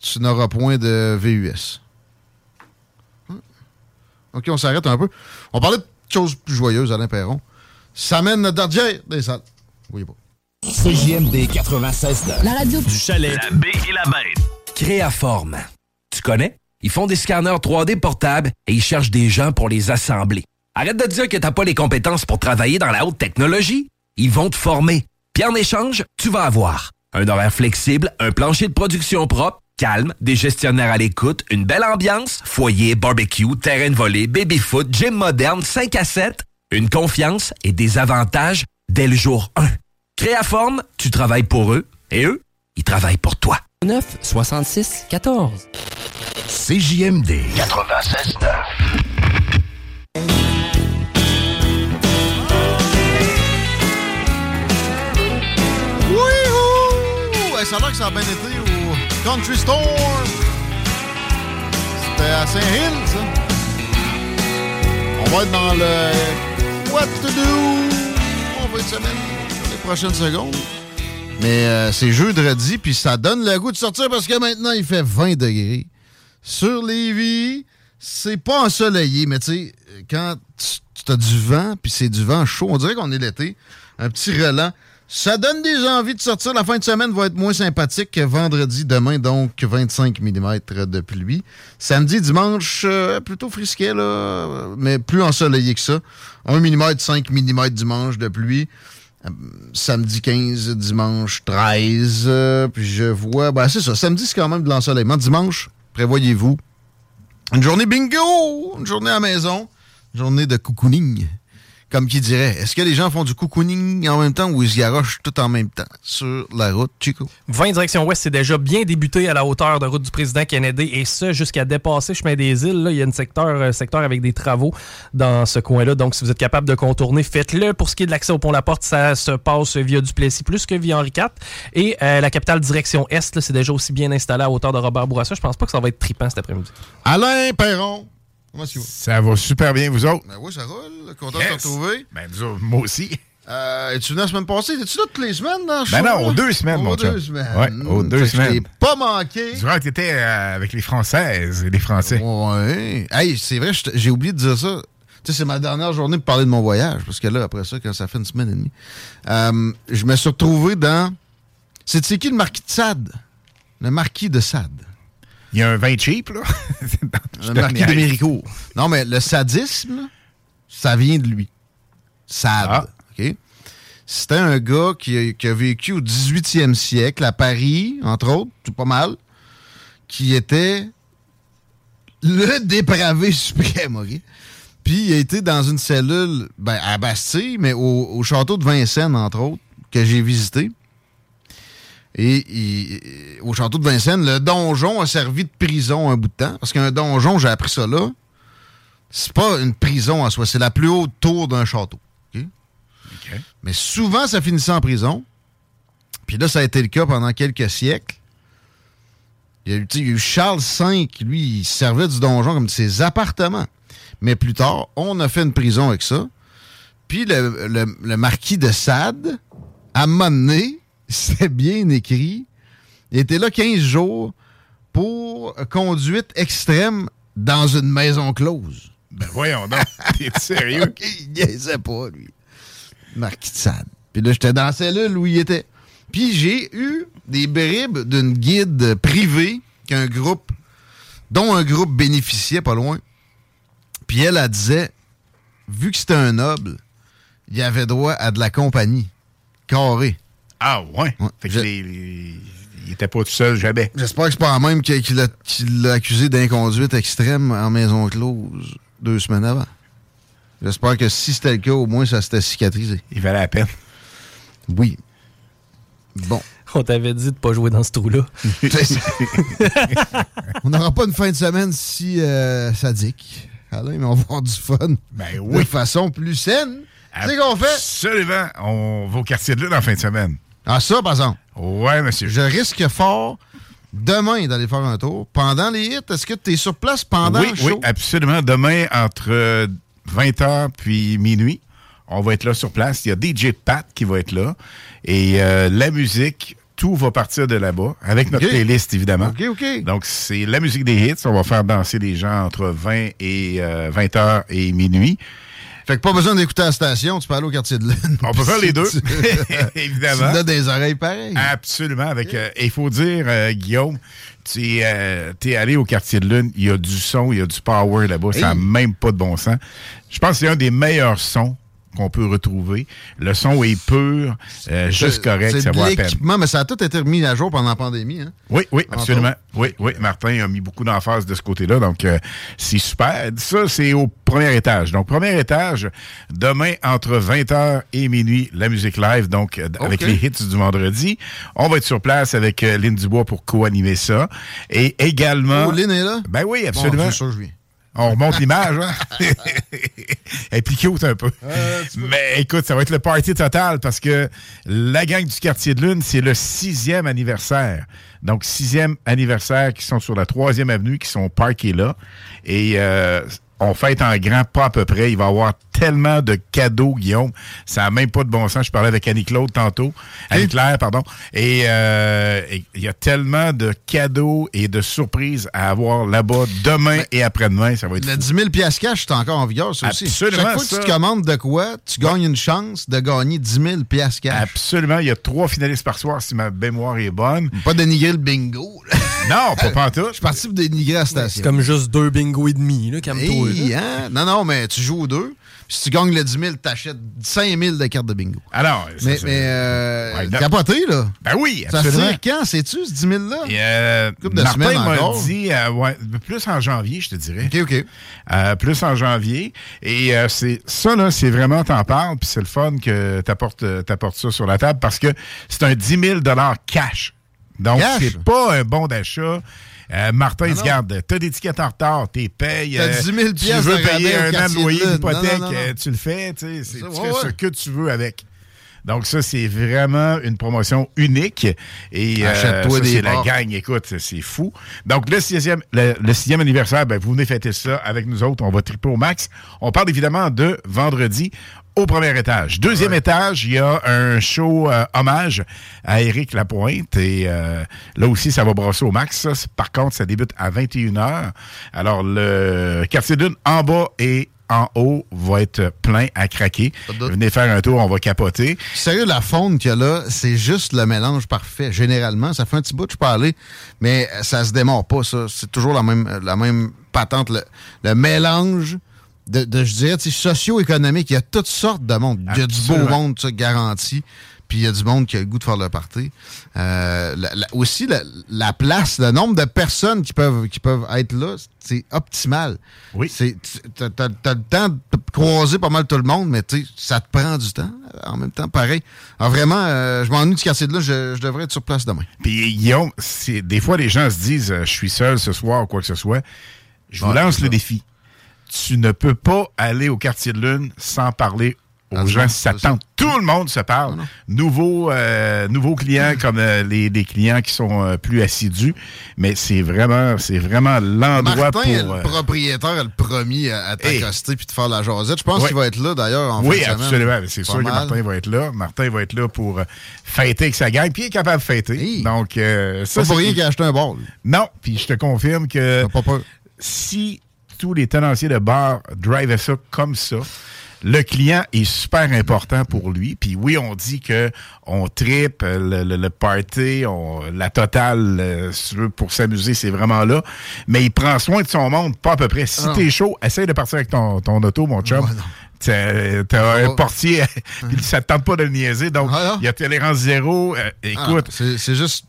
Tu n'auras point de VUS. Hein? OK, on s'arrête un peu. On parlait de choses plus joyeuses, Alain Perron. Ça mène notre dardière des salles. Voyez pas. CJMD 96 La radio du chalet. La baie et la bête. Créaforme. Tu connais? Ils font des scanners 3D portables et ils cherchent des gens pour les assembler. Arrête de dire que t'as pas les compétences pour travailler dans la haute technologie. Ils vont te former. Puis en échange, tu vas avoir un horaire flexible, un plancher de production propre, calme, des gestionnaires à l'écoute, une belle ambiance, foyer, barbecue, terrain de volée, baby-foot, gym moderne, 5 à 7, une confiance et des avantages dès le jour 1. Créaforme, tu travailles pour eux et eux, ils travaillent pour toi. 9 66 14 CJMD 96 9 Euh, ça a l'air que ça a bien été au Country Store. C'était à Saint-Hill, ça. On va être dans le What to do. On va être semaine les prochaines secondes. Mais euh, c'est jeudi, puis ça donne le goût de sortir parce que maintenant, il fait 20 degrés. Sur Lévis, c'est pas ensoleillé, mais tu sais, quand tu as du vent, puis c'est du vent chaud, on dirait qu'on est l'été. Un petit relent. Ça donne des envies de sortir. La fin de semaine va être moins sympathique que vendredi, demain, donc 25 mm de pluie. Samedi, dimanche, euh, plutôt frisquet, là, mais plus ensoleillé que ça. 1 mm, 5 mm dimanche de pluie. Euh, Samedi 15, dimanche 13. euh, puis je vois, ben c'est ça. Samedi, c'est quand même de l'ensoleillement. Dimanche, prévoyez-vous. Une journée bingo! Une journée à maison. Une journée de cocooning. Comme qui dirait, est-ce que les gens font du cocooning en même temps ou ils se garochent tout en même temps sur la route, Chico? 20 direction ouest, c'est déjà bien débuté à la hauteur de route du président Kennedy et ça jusqu'à dépasser chemin des îles. Là, il y a un secteur, euh, secteur avec des travaux dans ce coin-là. Donc, si vous êtes capable de contourner, faites-le. Pour ce qui est de l'accès au pont La Porte, ça se passe via Duplessis plus que via Henri IV. Et euh, la capitale direction est, là, c'est déjà aussi bien installé à hauteur de Robert Bourassa. Je pense pas que ça va être trippant cet après-midi. Alain Perron, comment tu vas? Ça va super bien, vous autres? Ben oui, ça roule. Content Yes. de te retrouver. Ben, nous autres, moi aussi. Euh, Es-tu venu la semaine passée? Es-tu là toutes les semaines dans le Ben show, non, aux deux semaines, Aux mon deux chum. semaines. Ouais, aux deux Je semaines. t'ai pas manqué. Durant que t'étais euh, avec les Françaises et les Français. Ouais. Hey, c'est vrai, je j'ai oublié de dire ça. Tu sais, c'est ma dernière journée pour parler de mon voyage. Parce que là, après ça, quand ça fait une semaine et demie, euh, je me suis retrouvé dans. C'est qui le marquis de Sade? Le marquis de Sade. Il y a un vin cheap, là. Marquis de. Non, mais le sadisme, ça vient de lui. Sade. Ah. OK? C'était un gars qui a, qui a vécu au 18e siècle à Paris, entre autres, tout pas mal, qui était le dépravé suprême, OK? Puis il a été dans une cellule ben, à Bastille, mais au, au château de Vincennes, entre autres, que j'ai visité. Et au château de Vincennes, le donjon a servi de prison un bout de temps. Parce qu'un donjon, j'ai appris ça là, c'est pas une prison en soi, c'est la plus haute tour d'un château. Mais souvent, ça finissait en prison. Puis là, ça a été le cas pendant quelques siècles. Il y a eu, tu sais, il y a eu Charles V, lui, il servait du donjon comme de ses appartements. Mais plus tard, on a fait une prison avec ça. Puis le, le- le marquis de Sade, à un moment donné, c'est bien écrit, il était là 15 jours pour conduite extrême dans une maison close. Ben voyons donc. T'es sérieux? OK, il niaisait pas, lui. Marquis de Sade. Puis là, j'étais dans la cellule où il était. Puis j'ai eu des bribes d'une guide privée qu'un groupe, dont un groupe bénéficiait pas loin. Puis elle, elle disait, vu que c'était un noble, il avait droit à de la compagnie. Carré. Ah ouais? Fait que Je- les- les- il était pas tout seul, jamais. J'espère que c'est pas la même qui, qui l'a- accusé d'inconduite extrême en maison close deux semaines avant. J'espère que si c'était le cas, au moins ça s'était cicatrisé. Il valait la peine. Oui. Bon. On t'avait dit de pas jouer dans ce trou-là. C'est on n'aura pas une fin de semaine si euh, sadique. Alain, mais on va avoir du fun. Ben De façon plus saine. Tu sais qu'on fait? Absolument. On va au quartier de lune en fin de semaine. Ah, ça, par exemple. Ouais, monsieur. Je risque fort demain d'aller faire un tour. Pendant les hits, est-ce que tu es sur place pendant oui, le show? Oui, absolument. Demain, entre 20h puis minuit, on va être là sur place. Il y a DJ Pat qui va être là. Et euh, la musique, tout va partir de là-bas, avec notre playlist, évidemment. OK, OK. Donc, c'est la musique des hits. On va faire danser les gens entre 20 et 20h et minuit. Fait que pas besoin d'écouter la station, tu peux aller au quartier de lune. On peut faire les deux, évidemment. Tu as des oreilles pareilles. Absolument. Avec, euh, il faut dire, euh, Guillaume, tu es, euh, allé au quartier de Lune, il y a du son, il y a du power là-bas, ça n'a même pas de bon sens. Je pense que c'est un des meilleurs sons qu'on peut retrouver. Le son est pur, euh, juste correct, ça peine. l'équipement, mais ça a tout été remis à jour pendant la pandémie. Hein? Oui, oui, absolument. Oui, oui. Martin a mis beaucoup d'emphase de ce côté-là, donc euh, c'est super. Ça, c'est au premier étage. Donc, premier étage, demain, entre 20h et minuit, la musique live, donc euh, avec les hits du vendredi. On va être sur place avec euh, Lynn Dubois pour co-animer ça. Et également... Oh, Lynn est là? Ben oui, absolument. On remonte l'image, hein? Elle est plus cute un peu. Mais écoute, ça va être le party total parce que la gang du quartier de Lune, c'est le sixième anniversaire. Donc, sixième anniversaire qui sont sur la troisième avenue, qui sont parkés là. Et euh, on fête en grand, pas à peu près. Il va y avoir tellement de cadeaux, Guillaume. Ça n'a même pas de bon sens. Je parlais avec Annie-Claude tantôt. Annie-Claire, pardon. Et euh, et il y a tellement de cadeaux et de surprises à avoir là-bas demain et après-demain. Ça va être Le fou. 10 000 piastres cash, c'est encore en vigueur, ça aussi. Absolument, Chaque fois que ça. tu commandes de quoi, tu gagnes une chance de gagner 10 000 piastres cash. Absolument. Il y a trois finalistes par soir, si ma mémoire est bonne. Pas dénigrer le bingo. là. Non, pas pantoute. Je suis parti pour dénigrer la station. C'est comme juste deux bingo et demi, là, calme-toi. Hey, là. hein? Non, non, mais tu joues aux deux. Puis si tu gagnes le 10 000, t'achètes 5 000 de cartes de bingo. Alors, ça, Mais, mais euh, Ouais, capoté, là. Ben oui, Ça se absolument. tire quand, sais-tu, ce 10 000-là? Et, euh, Couple de Martin semaines m'a dit, euh, ouais, plus en janvier, je te dirais. OK, OK. Euh, plus en janvier. Et euh, c'est ça, là, c'est vraiment, t'en parles, puis c'est le fun que t'apportes euh, t'apportes ça sur la table parce que c'est un 10 000 cash. Donc, c'est pas un bon d'achat. Euh, Martin, non. regarde, t'as des tickets en retard, t'es payes. T'as 10 000 tu piastres veux payer un an de loyer Non, non, non, euh, tu le fais, tu sais, tu ouais, fais ce que tu veux avec. Donc ça, c'est vraiment une promotion unique. Et euh, Achète-toi des c'est la gang, écoute, c'est fou. Donc le sixième, le, le sixième anniversaire, ben, vous venez fêter ça avec nous autres. On va triper au max. On parle évidemment de vendredi au premier étage. Deuxième étage, il y a un show euh, hommage à Éric Lapointe. Et euh, là aussi, ça va brasser au max. ça. Par contre, ça débute à 21h. Alors, le quartier d'une en bas et en haut va être plein à craquer. Venez faire un tour, on va capoter. Sérieux, la faune qu'il y a là, c'est juste le mélange parfait. Généralement, ça fait un petit bout, je peux aller, mais ça se démarre pas, ça. C'est toujours la même, la même patente. Le, le mélange de, de, je dirais, socio-économique. Il y a toutes sortes de monde. Il y a du beau monde, ça, garanti. Puis il y a du monde qui a le goût de faire le party. Euh, la- la- aussi, la, la place, le nombre de personnes qui peuvent, qui peuvent être là, c'est optimal. Oui. C'est, t'as, t'as le temps de croiser pas mal tout le monde, mais ça te prend du temps. En même temps, pareil. Alors vraiment, euh, je m'ennuie du quartier de là, je, je devrais être sur place demain. Puis Guillaume, des fois, les gens se disent euh, Je suis seul ce soir ou quoi que ce soit. Je vous Ouais, lance le défi. Tu ne peux pas aller au quartier de Lune sans parler aux gens tente. Tout le monde se parle. Non. Nouveaux, euh, nouveaux clients comme euh, les, les clients qui sont euh, plus assidus. Mais c'est vraiment, c'est vraiment l'endroit pour. est le propriétaire, est le premier à, t'accoster puis de faire la jasette. Je pense Oui. qu'il va être là d'ailleurs en oui, fin absolument. C'est sûr que. Martin va être là. Martin va être là pour fêter avec sa gang, puis il est capable de fêter. Hey. Donc, ça, C'est pas pour rien qu'il a acheté un lui. Non, puis je te confirme que T'as pas peur. si tous les tenanciers de bar drivaient ça comme ça, le client est super important pour lui. Puis oui, on dit que on tripe le, le- le party, on- la totale, euh, pour s'amuser, c'est vraiment là. Mais il prend soin de son monde, pas à peu près. Si Ah t'es chaud, essaye de partir avec ton, ton auto, mon chum. Non. T'as un va. portier, puis ça te tente pas de le niaiser. Donc, Ah, il y a tolérance zéro. Euh, Ah, écoute, c'est juste.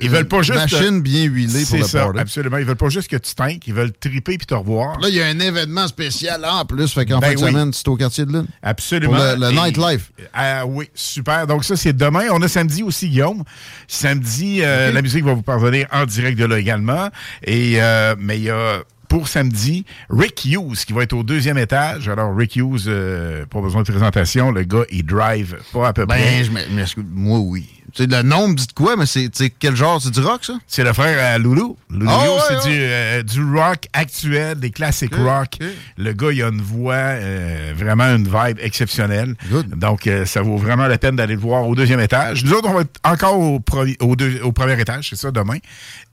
Ils veulent pas juste- Machine bien huilée pour le ça, party. absolument. Ils veulent pas juste que tu t'inquiètes, ils veulent triper puis te revoir. Là, il y a un événement spécial là, en plus. Fait qu'en Ben fin de semaine, c'est au quartier de Lune. Absolument. Pour le- le nightlife. Ah oui, super. Donc ça, c'est demain. On a samedi aussi, Guillaume. Samedi, euh, la musique va vous parvenir en direct de là également. Et euh, mais il y a pour samedi, Rick Hughes qui va être au deuxième étage. Alors Rick Hughes, euh, pas besoin de présentation, le gars il drive pas à peu près. Ben, je m'excuse. Moi, oui. C'est le nombre dit de quoi, mais c'est quel genre? C'est du rock, ça? C'est le frère à Loulou. Loulou, Ah ouais, c'est ouais. du, euh, du rock actuel, des classiques rock. Le gars, il a une voix, euh, vraiment une vibe exceptionnelle. Donc, euh, ça vaut vraiment la peine d'aller le voir au deuxième étage. Nous autres, on va être encore au, au, deux- au premier étage, c'est ça, demain.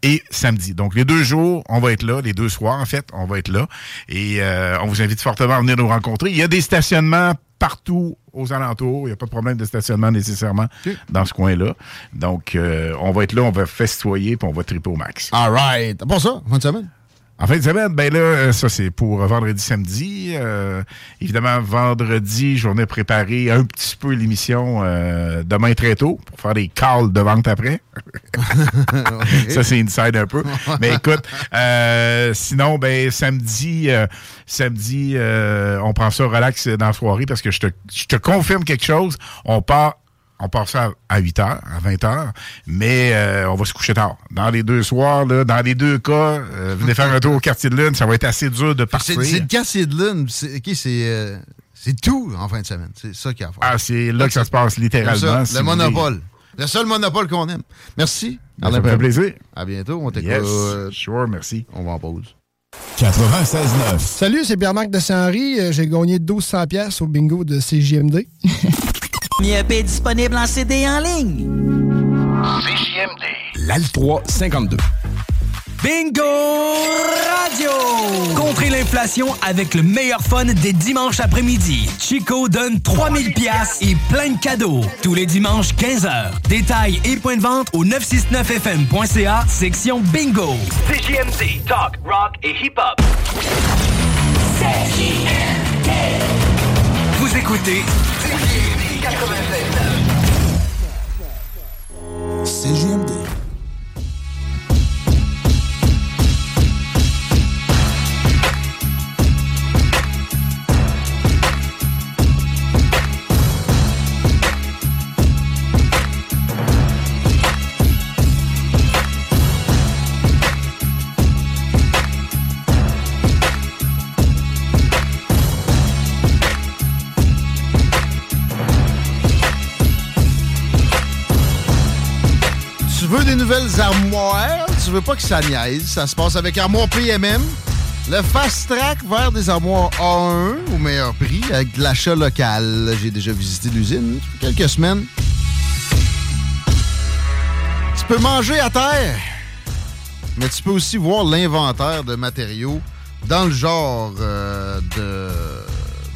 Et samedi. Donc, les deux jours, on va être là. Les deux soirs, en fait, on va être là. Et euh, on vous invite fortement à venir nous rencontrer. Il y a des stationnements partout aux alentours. Il n'y a pas de problème de stationnement nécessairement dans ce coin-là. Donc, euh, on va être là, on va festoyer, puis on va triper au max. All right. Pas ça, de semaine? En fin de semaine, ben là, euh, ça c'est pour euh, vendredi, samedi. Euh, évidemment, vendredi, journée préparée un petit peu l'émission euh, demain très tôt pour faire des calls de vente après. ça c'est inside un peu. Mais écoute, euh, sinon, ben samedi, euh, samedi, euh, on prend ça relax dans la soirée parce que je te, je te confirme quelque chose. On part on part ça à 8 h, à 20 h, mais euh, on va se coucher tard. Dans les deux soirs, là, dans les deux cas, euh, venez faire un tour au quartier de lune, ça va être assez dur de C'est partir. c'est le quartier de lune. C'est ok, c'est euh, c'est tout en fin de semaine. C'est ça qu'il y a à faire. Ah, c'est là que ça se passe littéralement. ça, si le voulez. monopole. Le seul monopole qu'on aime. Merci. Ben, ça me fait plaisir. À bientôt. On t'écoute. Yes, sure, merci. On va en pause. 96.9. Salut, c'est Pierre-Marc de Saint-Henri. Euh, J'ai gagné 1200 pièces au bingo de CJMD. Mieux est disponible en CD en ligne. CJMD. L'Al 352. Bingo Radio! Contrez l'inflation avec le meilleur fun des dimanches après-midi. Chico donne 3000 pièces et plein de cadeaux. Tous les dimanches 15h. Détails et points de vente au 969fm.ca, section Bingo. CJMD. Talk, rock et hip-hop. Vous écoutez CJMD. Armoires? Tu veux pas que ça niaise? Ça se passe avec Armoire PMM. Le fast track vers des armoires A1 au meilleur prix avec de l'achat local. J'ai déjà visité l'usine quelques semaines. Tu peux manger à terre, mais tu peux aussi voir l'inventaire de matériaux dans le genre euh, de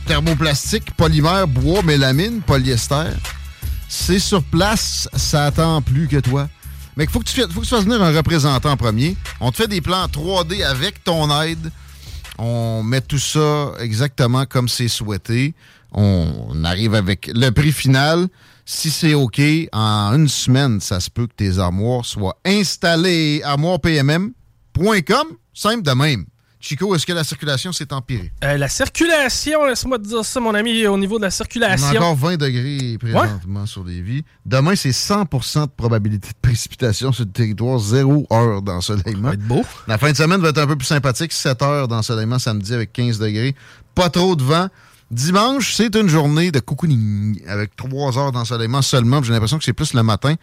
thermoplastique, polymère, bois, mélamine, polyester. C'est sur place, ça attend plus que toi. Mais il faut que tu faut que fasses venir un représentant en premier. On te fait des plans 3D avec ton aide. On met tout ça exactement comme c'est souhaité. On arrive avec le prix final. Si c'est OK, en une semaine, ça se peut que tes armoires soient installées. Armoirepmm.com, simple de même. Chico, est-ce que la circulation s'est empirée? Euh, la circulation, laisse-moi te dire ça, mon ami, au niveau de la On circulation. a encore 20 degrés présentement sur les vies. Demain, c'est 100% de probabilité de précipitation sur le territoire, 0 heure d'ensoleillement. Ça va être beau. La fin de semaine va être un peu plus sympathique, 7 heures d'ensoleillement samedi avec 15 degrés. Pas trop de vent. Dimanche, c'est une journée de cocooning avec 3 heures d'ensoleillement seulement. J'ai l'impression que c'est plus le matin.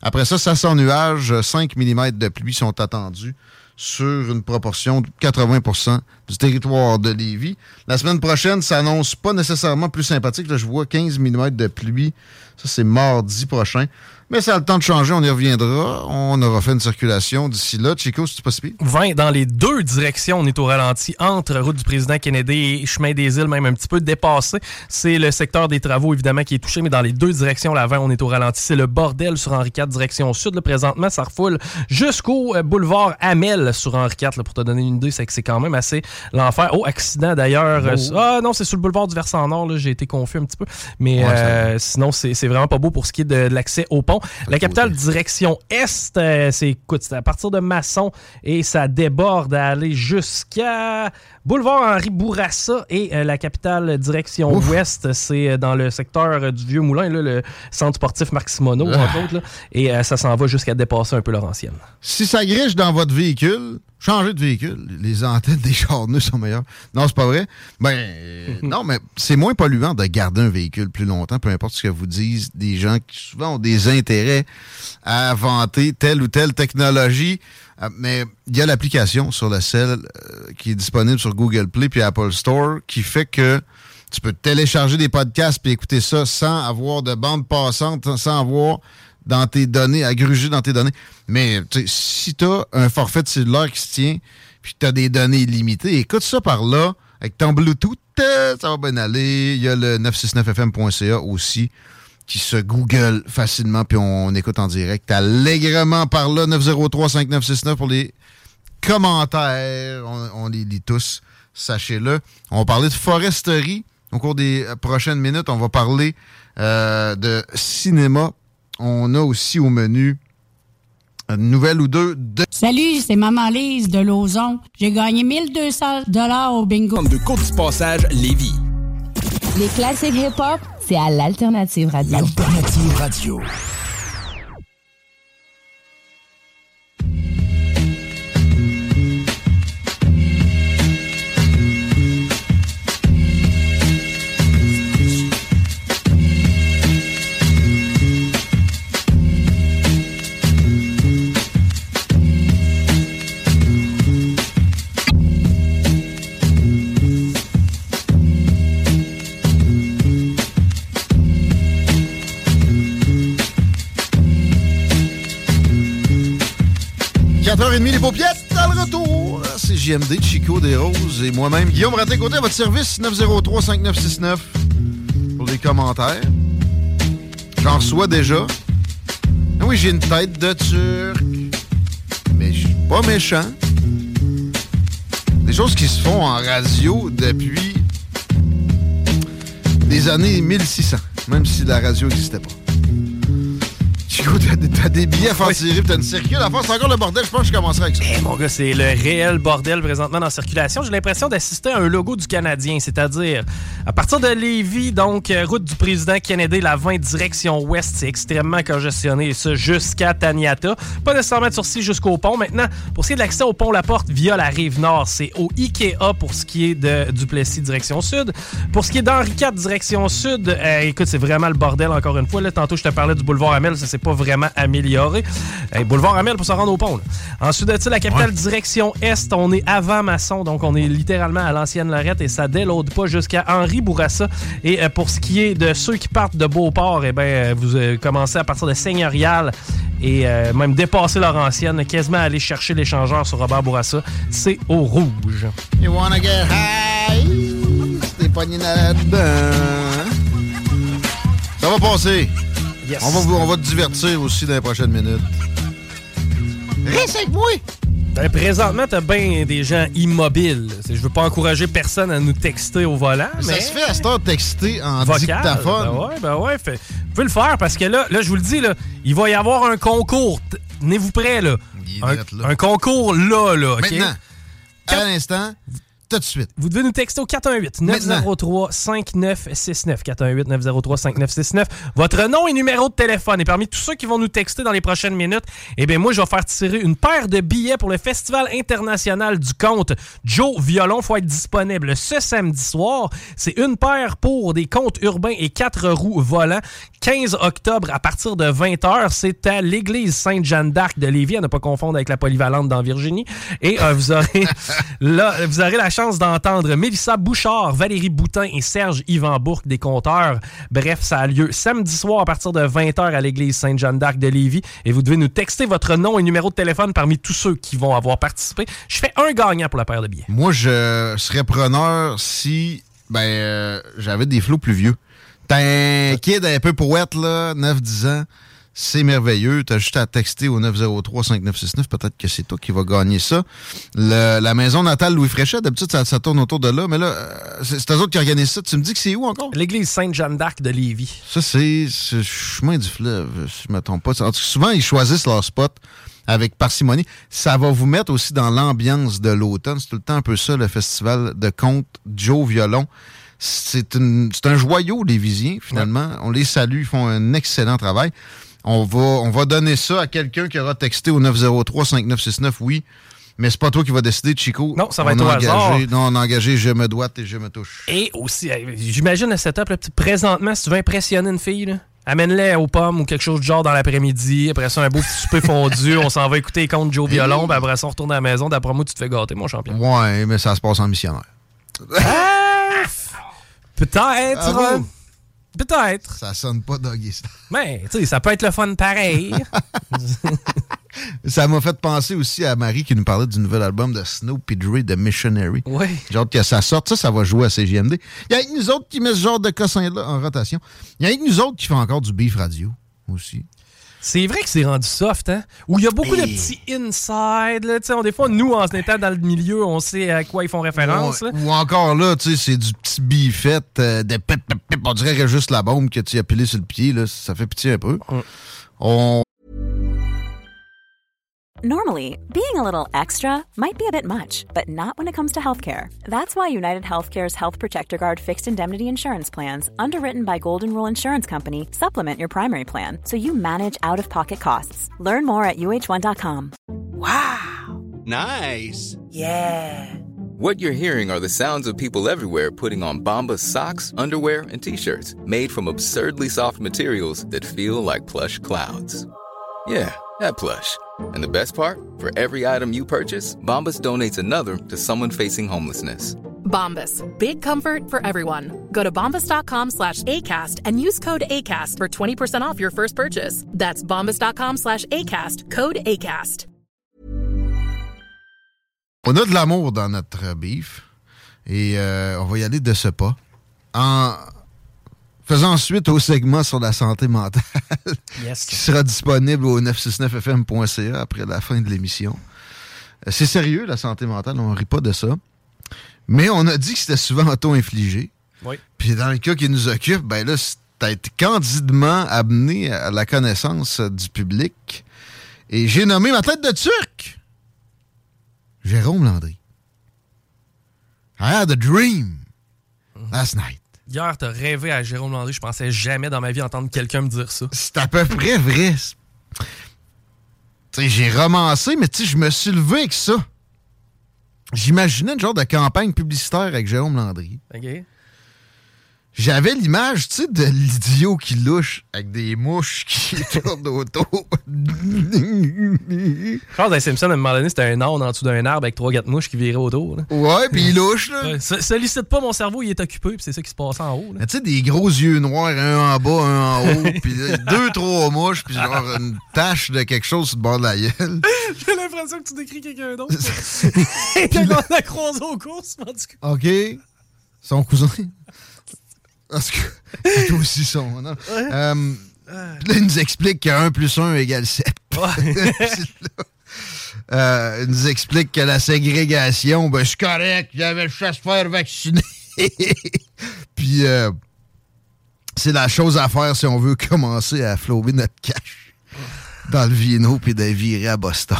Après ça, ça sent nuage. 5 mm de pluie sont attendus sur une proportion de 80% du territoire de Lévis. La semaine prochaine, ça annonce pas nécessairement plus sympathique. Là, je vois 15 mm de pluie. Ça, c'est mardi prochain. Mais ça a le temps de changer, on y reviendra. On aura fait une circulation d'ici là. Chico, si pire? 20 dans les deux directions, on est au ralenti entre route du président Kennedy et chemin des îles, même un petit peu dépassé. C'est le secteur des travaux, évidemment, qui est touché, mais dans les deux directions, la 20, on est au ralenti. C'est le bordel sur Henri IV, direction sud. Là, présentement, ça refoule jusqu'au euh, boulevard Amel sur Henri IV. là, pour te donner une idée, c'est que c'est quand même assez l'enfer. Oh, accident d'ailleurs. Oh. Ah non, c'est sur le boulevard du versant nord. là, J'ai été confus un petit peu. Mais Ouais, euh, sinon, c'est c'est vraiment pas beau pour ce qui est de, de l'accès au pont. La capitale direction est, euh, c'est écoute, c'est à partir de Masson et ça déborde à aller jusqu'à boulevard Henri Bourassa et euh, la capitale direction Ouf. ouest, c'est euh, dans le secteur du Vieux Moulin, là, le centre sportif Marc Simoneau, Ah. entre autres. là. et ça s'en va jusqu'à dépasser un peu Laurentienne. Si ça griche dans votre véhicule, changer de véhicule. Les antennes des charneux sont meilleures. Non, c'est pas vrai. Ben, euh, non, mais c'est moins polluant de garder un véhicule plus longtemps, peu importe ce que vous disent des gens qui souvent ont des intérêts à vanter telle ou telle technologie. Euh, mais il y a l'application sur le cell euh, qui est disponible sur Google Play puis Apple Store qui fait que tu peux télécharger des podcasts puis écouter ça sans avoir de bande passante, sans avoir dans tes données, à dans tes données. Mais si tu as un forfait de cellulaire qui se tient, puis tu as des données limitées, écoute ça par là, avec ton Bluetooth, euh, ça va bien aller. Il y a le 969fm.ca aussi qui se google facilement, puis on, écoute en direct allègrement par là, 903-5969 pour les commentaires. On, les lit tous, sachez-le. On va parler de foresterie au cours des prochaines minutes. On va parler euh, de cinéma on a aussi au menu une nouvelle ou deux de... Salut, c'est Maman Lise de Lauson. J'ai gagné 1200 dollars au bingo. De du Passage Lévis. Les classiques hip-hop, c'est à l'Alternative Radio. Alternative Radio. 4h30, les paupiètes, dans le retour. C'est JMD, Chico des Roses et moi-même, Guillaume Raté-Côté, à votre service, 903-5969 pour les commentaires. J'en reçois déjà. Ah oui, j'ai une tête de turc, mais je suis pas méchant. Des choses qui se font en radio depuis des années 1600, même si la radio n'existait pas. Chico, t'as des billets à faire tirer, t'as une circule à faire. C'est encore le bordel. Je pense que je commencerai avec ça. Eh, mon gars, c'est le réel bordel présentement dans la circulation. J'ai l'impression d'assister à un logo du Canadien, c'est-à-dire à partir de Lévis, donc euh, route du président Kennedy, la 20 direction ouest, c'est extrêmement congestionné et ça jusqu'à Taniata. Pas nécessairement de sourcil jusqu'au pont. Maintenant, pour ce qui est de l'accès au pont La Porte via la rive nord, c'est au Ikea pour ce qui est de Duplessis direction sud. Pour ce qui est d'Henri IV direction sud, euh, écoute, c'est vraiment le bordel encore une fois. Là, tantôt, je te parlais du boulevard Amel, ça c'est pas vraiment amélioré. boulevard Amel pour se rendre au pont. Ensuite de ça, la capitale direction Est, on est avant Masson, donc on est littéralement à l'ancienne Lorette et ça déloade pas jusqu'à Henri Bourassa. Et euh, pour ce qui est de ceux qui partent de Beauport, eh ben, euh, vous euh, commencez à partir de Seigneurial et même dépasser leur ancienne, quasiment aller chercher l'échangeur sur Robert Bourassa. C'est au rouge. You wanna get high? Ça va passer. On, va, on va te divertir aussi dans les prochaines minutes. Reste avec moi! Ben, présentement, t'as bien des gens immobiles. Je veux pas encourager personne à nous texter au volant. Mais, Ça se fait à ce temps de texter en dictaphone. Ben ouais, ben ouais. vous pouvez le faire parce que là, là je vous le dis, là, il va y avoir un concours. Tenez-vous prêts, là. Un, concours là, là. Maintenant, à l'instant, tout de suite. Vous devez nous texter au 418-903-5969. 418-903-5969. Votre nom et numéro de téléphone. Et parmi tous ceux qui vont nous texter dans les prochaines minutes, eh bien, moi, je vais faire tirer une paire de billets pour le Festival international du conte. Joe Violon, faut être disponible ce samedi soir. C'est une paire pour des contes urbains et quatre roues volants. 15 octobre à partir de 20h. C'est à l'église Sainte-Jeanne d'Arc de Lévis, à ne pas confondre avec la polyvalente dans Virginie. Et euh, vous aurez là, vous aurez la chance d'entendre Mélissa Bouchard, Valérie Boutin et Serge Yvan Bourque des compteurs. Bref, ça a lieu samedi soir à partir de 20h à l'église Sainte-Jeanne d'Arc de Lévis. Et vous devez nous texter votre nom et numéro de téléphone parmi tous ceux qui vont avoir participé. Je fais un gagnant pour la paire de billets. Moi, je serais preneur si ben euh, j'avais des flots plus vieux. T'es un kid un peu poète, là, 9-10 ans c'est merveilleux. Tu as juste à texter au 903-5969. Peut-être que c'est toi qui vas gagner ça. la maison natale Louis Fréchet, d'habitude, ça, tourne autour de là. Mais là, euh, c'est eux autres qui organisent ça. Tu me dis que c'est où encore? L'église Sainte-Jeanne d'Arc de Lévis. Ça, c'est le chemin du fleuve, si je ne me trompe pas. souvent, ils choisissent leur spot avec parcimonie. Ça va vous mettre aussi dans l'ambiance de l'automne. C'est tout le temps un peu ça, le festival de conte Joe Violon. C'est un joyau, les Visiens, finalement. On les salue, ils font un excellent travail. On va, on va donner ça à quelqu'un qui aura texté au 903-5969. Oui, Mais c'est pas toi qui vas décider, Chico. Non, ça va On être au hasard. Non, on a engagé Je me doite et je me touche. Et aussi, j'imagine le setup, là, présentement, si tu veux impressionner une fille, là, amène-les aux pommes ou quelque chose du genre dans l'après-midi. Après ça, un beau petit souper fondu. on s'en va écouter les contes Joe Violon. Puis après ça, on retourne à la maison. D'après moi, tu te fais gâter, mon champion. Ouais, mais ça se passe en missionnaire. Ah, Peut-être. Ah bon? Peut-être. Ça sonne pas doggy style. Mais, tu sais, ça peut être le fun pareil. Ça m'a fait penser aussi à Marie qui nous parlait du nouvel album de et Dre, The Missionary. Oui. J'ai hâte que ça sorte. Ça, ça va jouer à CGMD. Il y a que nous autres qui met ce genre de cossin-là en rotation. Il y a que nous autres qui font encore du beef radio aussi. C'est vrai que c'est rendu soft, hein? Où il y a beaucoup de petits inside, là. Tu sais, on- des fois, nous, en étant dans le milieu, on sait à quoi ils font référence. Ou encore là, tu sais, c'est du petit beefette euh, de pip, pip, pip. On dirait que juste la bombe que tu as pilé sur le pied. Là, ça fait pitié un peu. On Normally, being a little extra might be a bit much, but not when it comes to healthcare. That's why United Healthcare's Health Protector Guard fixed indemnity insurance plans, underwritten by Golden Rule Insurance Company, supplement your primary plan so you manage out of pocket costs. Learn more at uh1.com. Wow! Nice. Yeah. What you're hearing are the sounds of people everywhere putting on Bombas socks, underwear, and t-shirts made from absurdly soft materials that feel like plush clouds. Yeah, that plush. And the best part? For every item you purchase, Bombas donates another to someone facing homelessness. Bombas. Big comfort for everyone. Go to bombas.com slash ACAST and use code ACAST for 20% off your first purchase. That's bombas.com slash ACAST. Code ACAST. On a de l'amour dans notre beef et euh, on va y aller de ce pas. En faisant suite au segment sur la santé mentale Yes. qui sera disponible au 969fm.ca après la fin de l'émission. Euh, C'est sérieux, la santé mentale, on rit pas de ça. Mais on a dit que c'était souvent auto-infligé. Oui. Puis dans le cas qui nous occupe, ben là, t'as été candidement amené à la connaissance du public. Et j'ai nommé ma tête de turc. Jérôme Landry. I had a dream last night. Hier, t'as rêvé à Jérôme Landry. Je pensais jamais dans ma vie entendre quelqu'un me dire ça. C'est à peu près vrai. Tu sais, j'ai romancé, mais je me suis levé avec ça. J'imaginais une genre de campagne publicitaire avec Jérôme Landry. OK? J'avais l'image, tu sais, de l'idiot qui louche avec des mouches qui tournent autour. Charles dans Simpson, à un moment donné, c'était un âne en dessous d'un arbre avec trois quatre mouches qui viraient autour. là. Ouais, puis il louche, là. Ouais, so- sollicite pas mon cerveau, il est occupé, puis c'est ça qui se passe en haut. tu sais, des gros yeux noirs, un en bas, un en haut, puis deux, trois mouches, puis genre une tache de quelque chose sur le bord de la gueule. J'ai l'impression que tu décris quelqu'un d'autre. Quand on a croisé aux courses, en tout cas. OK. Son cousin. Parce que c'est aussi son. Non? Euh, là, il nous explique que 1 plus 1 égale 7. Euh, il nous explique que la ségrégation, ben, c'est correct, j'avais le chasse faire vacciné. Puis, euh, c'est la chose à faire si on veut commencer à flouer notre cash dans le vino puis de virer à Boston.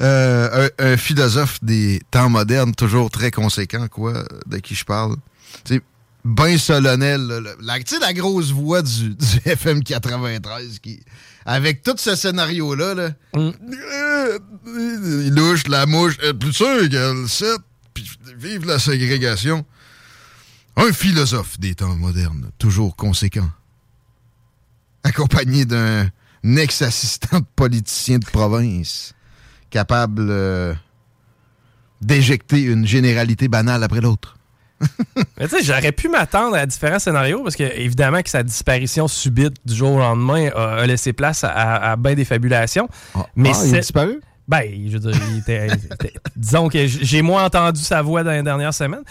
Euh, un, un philosophe des temps modernes, toujours très conséquent, quoi, de qui je parle. Sais, bien solennel, là, le- la, tu sais, la grosse voix du, du FM 93 qui, avec tout ce scénario-là, là, euh, il louche la mouche, euh, plus sûr égale 7, puis vive la ségrégation. Un philosophe des temps modernes, toujours conséquent, accompagné d'un ex-assistant de politicien de province, capable euh, d'éjecter une généralité banale après l'autre. Mais tu sais, j'aurais pu m'attendre à différents scénarios parce que, évidemment, que sa disparition subite du jour au lendemain a, a laissé place à, à bien des fabulations. mais ah, il a disparu? Ben, je veux dire, il était- il était- disons que j'ai moins entendu sa voix dans les dernières semaines.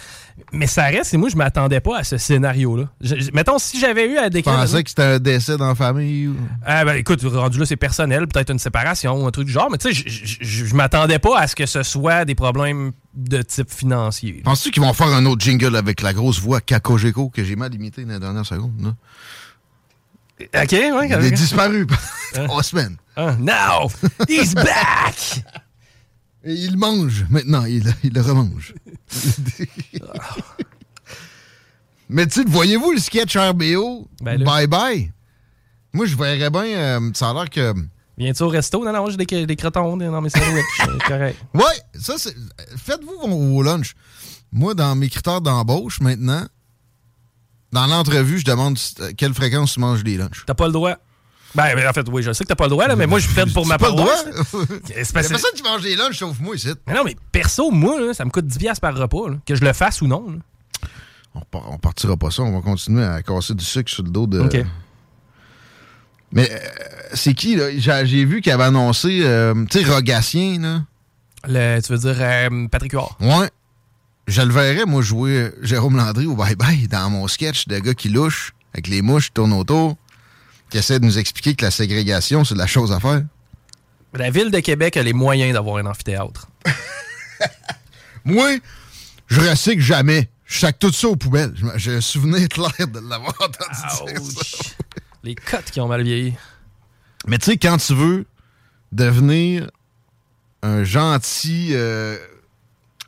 Mais ça reste, et moi, je m'attendais pas à ce scénario-là. Mettons, si j'avais eu à Tu décrire. pensais que c'était un décès dans la famille? ou- Ah ben écoute, rendu là, c'est personnel, peut-être une séparation ou un truc du genre, mais tu sais, je- m'attendais pas à ce que ce soit des problèmes de type financier. Penses-tu qu'ils vont faire un autre jingle avec la grosse voix Kakojeko que j'ai mal imité dans les dernières secondes? là? Ok, ouais. Il est disparu pendant trois semaines. Ah, now, he's back! Et il mange maintenant, il, il le remange. Mais tu sais, voyez-vous le sketch RBO? Ben bye bye. Moi, je verrais bien. euh, ça a l'air que Viens-tu au resto? Non, non, j'ai des, des crotons dans mes sandwichs. Correct. Ouais, ça, c'est. Faites-vous vos, lunchs. Moi, dans mes critères d'embauche, maintenant, dans l'entrevue, je demande quelle fréquence tu manges des lunchs. T'as pas le droit. Ben, ben, en fait, oui, je sais que t'as pas le droit, là, mais moi, je plaide pour ma pas le droit? C'est que- personne qui mange des lunchs sauf moi ici. Mais non, mais perso, moi, là, ça me coûte 10$ piastres par repas, là, que je le fasse ou non. là. On, par- on partira pas ça, on va continuer à casser du sucre sur le dos de. OK. Mais euh, c'est qui, là? J'ai j'ai vu qu'il avait annoncé, euh, tu sais, Rogatien, là. Le- tu veux dire euh, Patrick Huard? Ouais. Je le verrais, moi, jouer Jérôme Landry au bye-bye dans mon sketch de gars qui louche, avec les mouches qui tournent autour, qui essaie de nous expliquer que la ségrégation, c'est la chose à faire. La ville de Québec a les moyens d'avoir un amphithéâtre. Moi, je recycle jamais. Je sac tout ça aux poubelles. Je me- J'ai un souvenir clair de l'avoir entendu dire ça. Les cotes qui ont mal vieilli. Mais tu sais, quand tu veux devenir un gentil euh,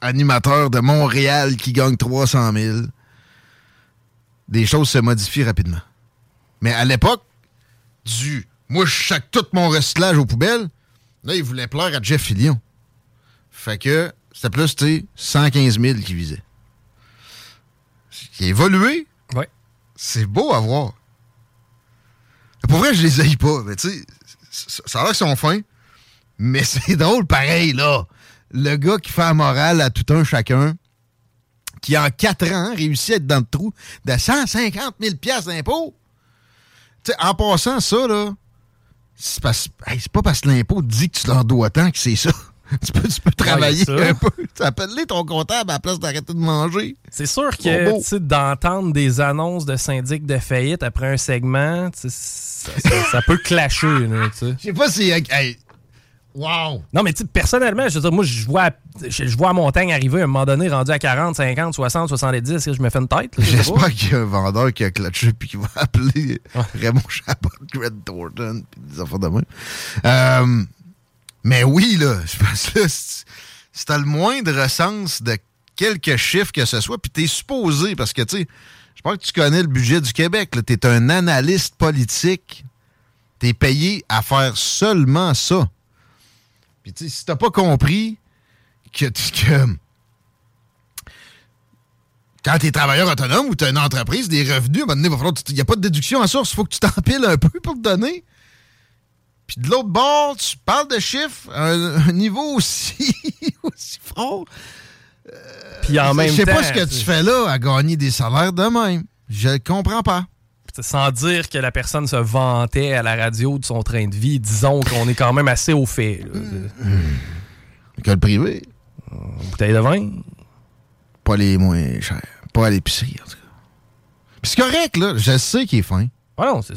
animateur de Montréal qui gagne 300 000, des choses se modifient rapidement. Mais à l'époque, du moi, je sac tout mon recyclage aux poubelles, là, il voulait plaire à Jeff Fillion. Fait que c'était plus, tu sais, 115 000 qui visait. Qui a évolué. Ouais. C'est beau à voir. Pour vrai, je les haïs pas. Mais tu sais, ça ça a l'air qu'ils sont fins. Mais c'est drôle pareil, là. Le gars qui fait la morale à tout un chacun, qui en 4 ans réussit à être dans le trou de 150 000 piastres d'impôts. Tu sais, en passant ça, là, c'est hey, pas parce que l'impôt dit que tu leur dois tant que c'est ça. tu, peux, tu peux travailler un peu. Tu appelles-les ton comptable à la place d'arrêter de manger. C'est sûr que d'entendre des annonces de syndic de faillite après un segment, ça, ça- ça peut clasher. Je sais pas si. hey, wow! Non, mais tu sais, personnellement, je veux dire, moi, je vois, je, je vois montagne arriver à un moment donné, rendu à 40, 50, 60, 70, je me fais une tête. J'espère qu'il y a un vendeur qui a clutché puis qui va appeler Raymond Chabot, Greg Thornton, puis des affaires de même. Euh, mais oui, là, je pense que là, si t'as le moindre sens de quelque chiffre que ce soit, puis t'es supposé, parce que, tu sais, je pense que tu connais le budget du Québec, là, t'es un analyste politique, t'es payé à faire seulement ça. Puis, tu sais, si t'as pas compris que, que quand tu es travailleur autonome ou tu as une entreprise, des revenus, à un moment donné, il n'y a pas de déduction à source. Il faut que tu t'empiles un peu pour te donner. Puis de l'autre bord, tu parles de chiffres à un, un niveau aussi, aussi fort. Puis en même Je sais pas temps, ce que tu- fais là à gagner des salaires de même. Je comprends pas. Sans dire que la personne se vantait à la radio de son train de vie, disons qu'on est quand même assez au fait. là. École privée. Une bouteille de vin. Pas les moins chers. Pas à l'épicerie, en tout cas. Puis c'est correct, là. Je sais qu'il est fin. Ah non, c'est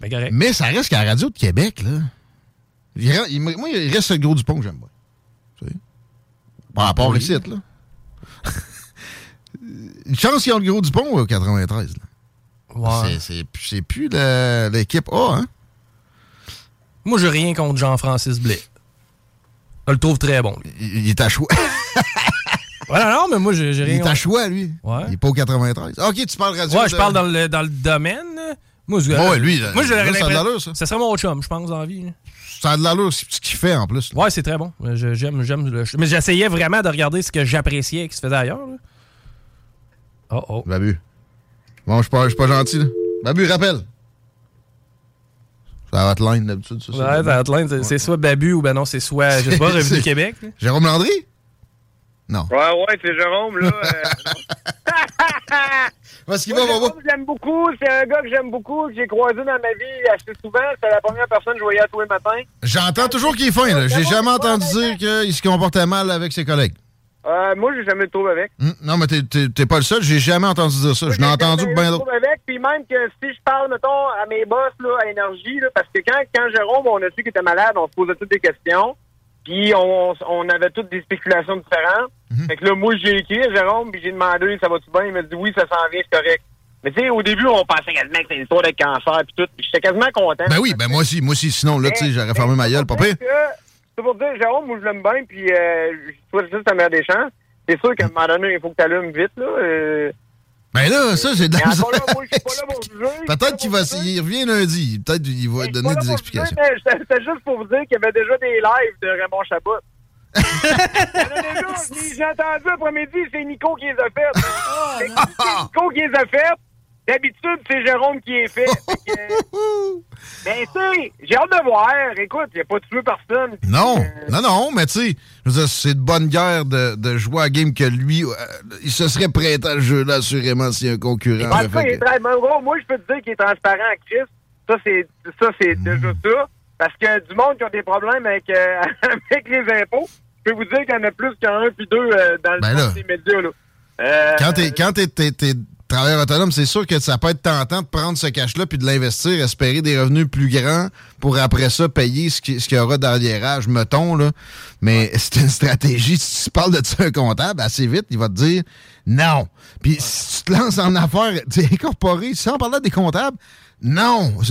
bien correct. Mais ça reste qu'à la radio de Québec, là. Il reste- il- moi, il reste le gros du pont que j'aime bien. Tu sais. Par rapport Oui. ici, là. Une chance qu'ils ont le gros du pont au 93. là. Ouais. C'est- plus l'équipe A, hein? Moi, j'ai rien contre Jean-Francis Blais. Je le trouve très bon. lui. Il, il est à choix. Ouais, non, non, mais moi, j'ai j'ai Il rien est à choix, lui. Ouais. Il est pas au 93. Ok, tu parles radio. Ouais, je parle dans le, dans le domaine. Moi, je, Ouais, lui, moi, j'aurais là, ça a de l'allure, ça. Ça serait mon chum, je pense, dans la vie. Ça a de l'allure, c'est ce qu'il fait en plus. là. Ouais, c'est très bon. Je- J'aime, j'aime. le- Mais j'essayais vraiment de regarder ce que j'appréciais qui se faisait ailleurs. là. Oh oh. Babu. Bon, je suis pas, je suis pas gentil, là. Babu, rappelle. C'est la hotline d'habitude, ça. Ouais, dans Hotline, c'est- c'est soit Babu ou ben non, c'est soit, je sais pas, Revenu C'est- Québec. là. Jérôme Landry? Non. Ouais, ouais, c'est Jérôme, là. euh, Parce qu'il va, va, l'aime beaucoup. C'est un gars que j'aime beaucoup, que j'ai croisé dans ma vie assez souvent. C'est la première personne que je voyais à tous les matins. J'entends toujours qu'il est fin, là. J'ai jamais entendu dire qu'il se comportait mal avec ses collègues. Euh, moi, j'ai jamais de trouble avec. Hum, Non, mais t'es- pas le seul. J'ai jamais entendu dire ça. Je n'ai entendu que J'ai bien d'autres. trouble avec. Puis même que si je parle, mettons, à mes boss, là, à Énergie, là, parce que quand, quand Jérôme, on a su qu'il était malade, on se posait toutes des questions. Puis on, on avait toutes des spéculations différentes. Mhm. Fait que là, moi, j'ai écrit à Jérôme, puis j'ai demandé, ça va-tu bien? Il m'a dit, oui, ça s'en vient, c'est correct. Mais tu sais, au début, on pensait quasiment que c'était une histoire de cancer, puis tout. Puis j'étais quasiment content. Ben oui, ben moi aussi. Moi aussi. Sinon, là, tu sais, j'aurais fermé ma gueule, pas pire. Que- C'est pour dire, Jérôme, moi, je l'aime bien, puis euh, je souhaite juste la meilleure des chances. C'est sûr qu'à un moment donné, il faut que tu allumes vite, là. euh, Ben là, ça, c'est de la Mais. Peut-être qu'il va, il revient lundi. Peut-être qu'il va donner des explications. mais C'était juste pour vous dire qu'il y avait déjà des lives de Raymond Chabot. J'ai entendu après-midi, c'est Nico qui les a faites. C'est Nico qui les a faites. D'habitude, c'est Jérôme qui les fait. Fait que, Ben, tu sais, j'ai hâte de voir. Écoute, il n'y a pas tué personne. Non, non, non, mais tu sais, c'est de bonne guerre de, de jouer à game que lui, euh, il se serait prêt à le jeu, là, assurément, s'il y a un concurrent. En là, tout cas, fait il est que- très- gros, moi, je peux te dire qu'il est transparent à Chris. Ça, c'est ça, c'est déjà ça. Parce que du monde qui a des problèmes avec, euh, avec les impôts, je peux vous dire qu'il y en a plus qu'un puis deux euh, dans le Ben monde là. des médias. Là. Euh, Quand t'es travailleur autonome, c'est sûr que ça peut être tentant de prendre ce cash-là puis de l'investir, espérer des revenus plus grands pour après ça payer ce qui- ce qu'il y aura dans l'arriérage, mettons. Là. Mais c'est une stratégie. Si tu parles de ça à un comptable, assez vite, il va te dire non. Puis si tu te lances en affaires, tu es incorporé, sans parler des comptables, non.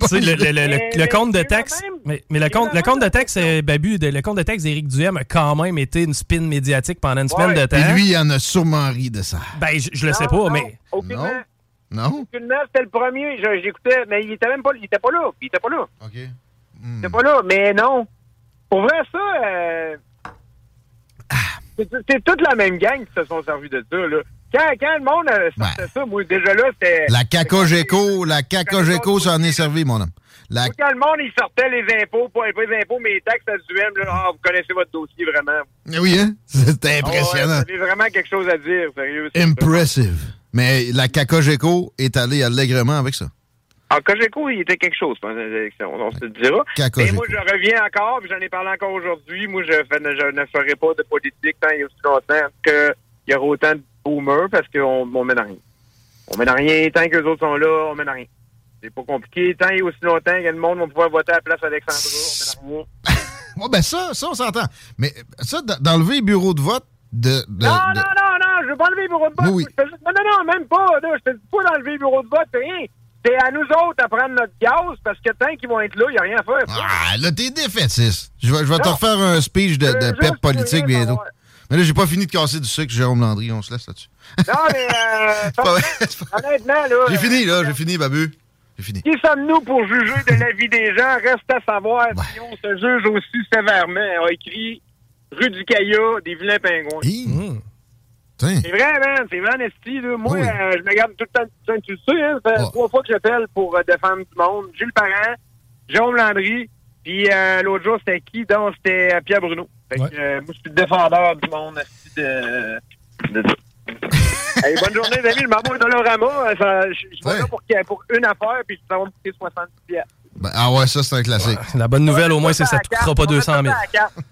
Tu sais, le, le- le- le- le compte de taxe. Mais, mais le compte, le compte de taxe, euh, Babu, de- le compte de taxe d'Éric Duhem a quand même été une spin médiatique pendant une semaine de temps. Et lui, il en a sûrement ri de ça. Ben, je, je le sais pas, mais. aucunement. Non? C'était le premier. J'écoutais, mais il était même pas, il était pas là. Il était pas là. OK. Il était pas là, mais non. Pour vrai, ça, euh, c'est c'est toute la même gang qui se sont servis de ça, là. Quand, quand le monde euh, sortait ça, moi, déjà là, c'était... La Cacogeco, la Cacogeco s'en est servi, mon homme. La quand le monde, il sortait les impôts, pas les impôts, mais les taxes à duem, là, ah, vous connaissez votre dossier, vraiment. Eh Oui, hein? C'était Ah ouais, impressionnant. vous avez vraiment quelque chose à dire, sérieux. Impressive. Mais la Cacogeco est allée allègrement avec ça. En Cogeco, il était quelque chose pendant les élections, on se le dira. Cacogeco. Mais moi, je reviens encore, puis j'en ai parlé encore aujourd'hui. Moi, je, fais- je ne ferai pas de politique tant et aussi longtemps qu'il y aura autant de boomers parce qu'on on mène à rien. On mène à rien. Tant que les autres sont là, on mène à rien. C'est pas compliqué. Tant et aussi longtemps que le monde va pouvoir voter à la place d'Alexandra, on mène à rien. Bon, ben ça, ça, on s'entend. Mais ça, d'enlever les bureaux de vote de. de- Non, de- non, non, non, je veux pas enlever le bureau de vote. Oui. Non, non, non, même pas. Là, je te dis pas d'enlever le bureau de vote, c'est rien. C'est à nous autres à prendre notre gaz parce que tant qu'ils vont être là, il n'y a rien à faire. Ah, là, t'es défaitiste. Je vais, je vais te refaire un speech de, de Euh, pep politique bientôt. Mais là, j'ai pas fini de casser du sucre, Jérôme Landry. On se laisse là-dessus. Non, mais euh, honnêtement, là. J'ai euh, fini, là. J'ai fini, Babu. J'ai fini. Qui sommes-nous pour juger de la vie des gens? Reste à savoir si on se juge aussi sévèrement. A écrit Rue du Caillat, des vilains pingouins. Mmh. C'est vrai, man. C'est vrai, Nesty. Là. Moi, Oui. euh, je me garde tout le temps. Tu le sais, hein, ça fait trois fois que j'appelle pour euh, défendre du monde. Gilles Parent, Jérôme Landry, puis euh, l'autre jour, c'était qui? Donc, c'était euh, Pierre Bruno. Fait que, moi, je suis le défendeur du monde, de, de. Hey, bonne journée, les amis. Le maman de Dolorama, je vais là pour, pour une affaire, puis ça va me coûter 70 pièces. Ben, ah ouais, ça, c'est un classique. La bonne nouvelle, au moins, c'est que ça ne te coûtera pas 200 000.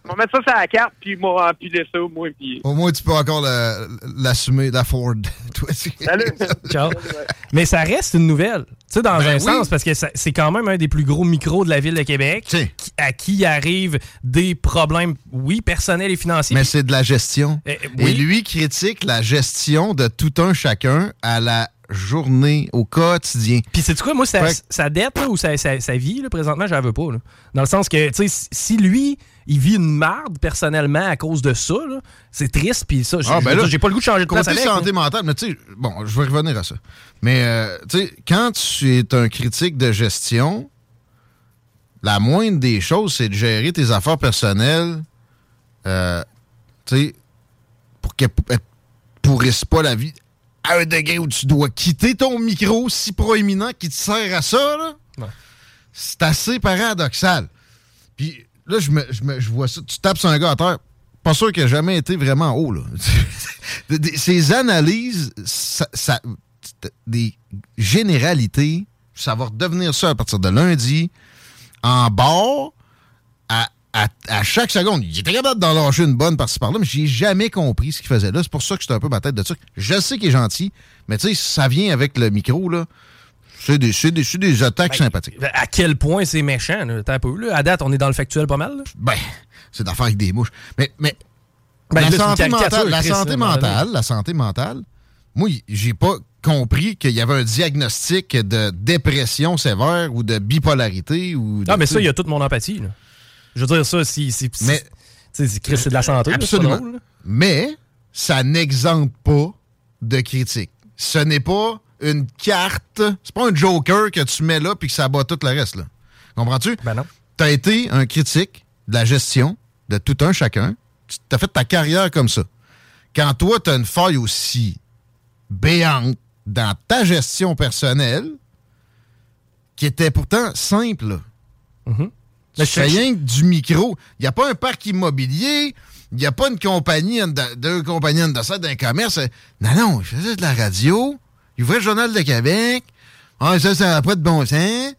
On va mettre ça sur la carte, puis moi, empiler ça, moi, puis... Au moins, tu peux encore la- l'assumer, la Ford. Toi, tu- Ciao. Mais ça reste une nouvelle. Tu sais, dans Ben un oui. sens, parce que c'est quand même un des plus gros micros de la ville de Québec qui- à qui arrivent des problèmes, oui, personnels et financiers. Mais c'est de la gestion. Eh, Et oui. lui critique la gestion de tout un chacun à la journée, au quotidien. Puis c'est quoi, moi, sa, que- sa dette là, ou sa, sa- sa vie, là, présentement, je la veux pas. là. Dans le sens que, tu sais, si- lui, il vit une marde personnellement à cause de ça, c'est triste, puis ça, Ah, ben je- là, j'ai pas le goût de changer de place avec. santé mentale, mais tu sais, bon, je vais revenir à ça. Mais, euh, tu sais, quand tu es un critique de gestion, la moindre des choses, c'est de gérer tes affaires personnelles, euh, tu sais, pour qu'elles ne pourrissent pas la vie à un degré où tu dois quitter ton micro si proéminent qui te sert à ça, là. C'est assez paradoxal. Puis là, je, me, je, me- je vois ça. Tu tapes sur un gars à terre, pas sûr qu'il a jamais été vraiment haut, là. Ces analyses, ça, ça- des généralités, ça va redevenir ça à partir de lundi, en bord, à, chaque seconde. Il était capable d'en lâcher une bonne par-ci par-là, mais j'ai jamais compris ce qu'il faisait là. C'est pour ça que j'étais un peu ma tête de sucre. Je sais qu'il est gentil, mais tu sais, ça vient avec le micro, là. C'est des, des, des attaques sympathiques. Ben, À quel point c'est méchant, là, t'as un peu, là? À date, on est dans le factuel pas mal, là? Ben, c'est d'affaire avec des mouches. Mais, mais Ben, la, santé mentale, la santé mentale, la santé mentale, moi, j'ai pas compris qu'il y avait un diagnostic de dépression sévère ou de bipolarité ou de Ah, mais ça, il y a toute mon empathie, là. Je veux dire, ça, si. si, si- Mais- c'est Chris, c'est de la santé, Absolument. là. Mais ça n'exempte pas de critique. ce n'est pas une carte, c'est pas un joker que tu mets là puis que ça bat tout le reste. Là. Comprends-tu? Ben non. Tu as été un critique de la gestion de tout un chacun. Tu as fait ta carrière comme ça. Quand toi, tu as une faille aussi béante dans ta gestion personnelle, qui était pourtant simple, là. Mm-hmm. Fais rien que du micro. Il n'y a pas un parc immobilier, il n'y a pas une compagnie, deux compagnies de ça d'un commerce. Non, non, il faisait de la radio, il ouvrait le Journal de Québec. Ah, ça, ça n'a pas de bon sens.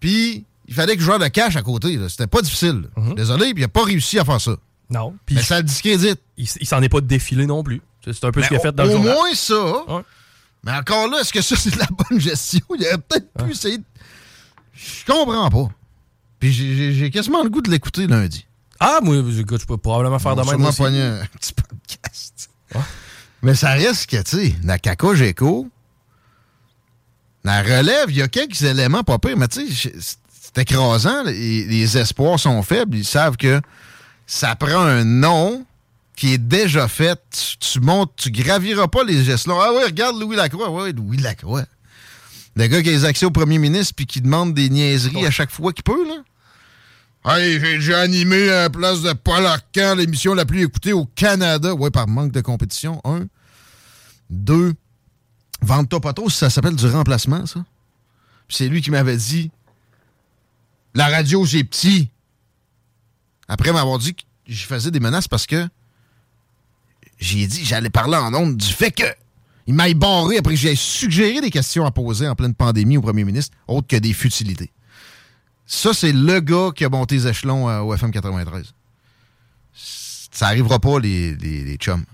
Puis, il fallait que je joue de cash à côté. C'était pas difficile. là. Désolé, puis il n'a pas réussi à faire ça. Non. Mais ça le discrédite. Il, il s'en est pas défilé non plus. C'est c'est un peu ce qu'il a fait dans au le journal. moins ça. Mais encore là, est-ce que ça, c'est de la bonne gestion? Il aurait peut-être pu essayer de... Je comprends pas. Puis j'ai- quasiment le goût de l'écouter lundi. Ah, moi, écoute, je peux probablement faire de On va un petit podcast. Mais ça reste que, tu sais, la caca Géco, la relève, il y a quelques éléments pas pires, mais tu sais, c'est écrasant. Les, les espoirs sont faibles. Ils savent que ça prend un nom qui est déjà fait. Tu, tu montes, tu graviras pas les gestes Ah oui, regarde Louis Lacroix. Oui, Louis Lacroix. Le gars qui a les accès au premier ministre puis qui demande des niaiseries à chaque fois qu'il peut, là. Hey, j'ai déjà animé à la place de Paul Arcand, l'émission la plus écoutée au Canada. Ouais, par manque de compétition. Un. Deux. Vente-toi pas trop, ça s'appelle du remplacement, ça. C'est lui qui m'avait dit La radio, c'est petit. Après m'avoir dit que je faisais des menaces parce que j'ai dit j'allais parler en ondes du fait que il m'aille barré après que j'ai suggéré des questions à poser en pleine pandémie au premier ministre, autre que des futilités. Ça, c'est le gars qui a monté les échelons euh, au FM 93. Ça arrivera pas, les, les, les chums.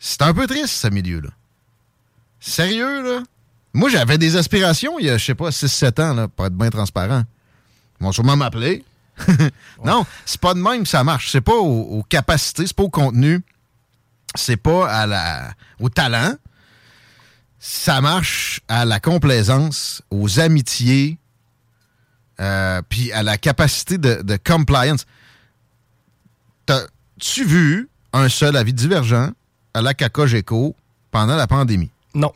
C'est un peu triste, ce milieu-là. Sérieux, là? Moi, j'avais des aspirations il y a, je sais pas, 6-7 ans, là, pour être bien transparent. Ils vont sûrement m'appeler. non, c'est pas de même que ça marche. C'est pas aux, aux capacités, c'est pas au contenu, c'est pas à la, au talent. Ça marche à la complaisance, aux amitiés, euh, puis à la capacité de, de compliance. T'as-tu vu un seul avis divergent à la Caca Géco pendant la pandémie? Non.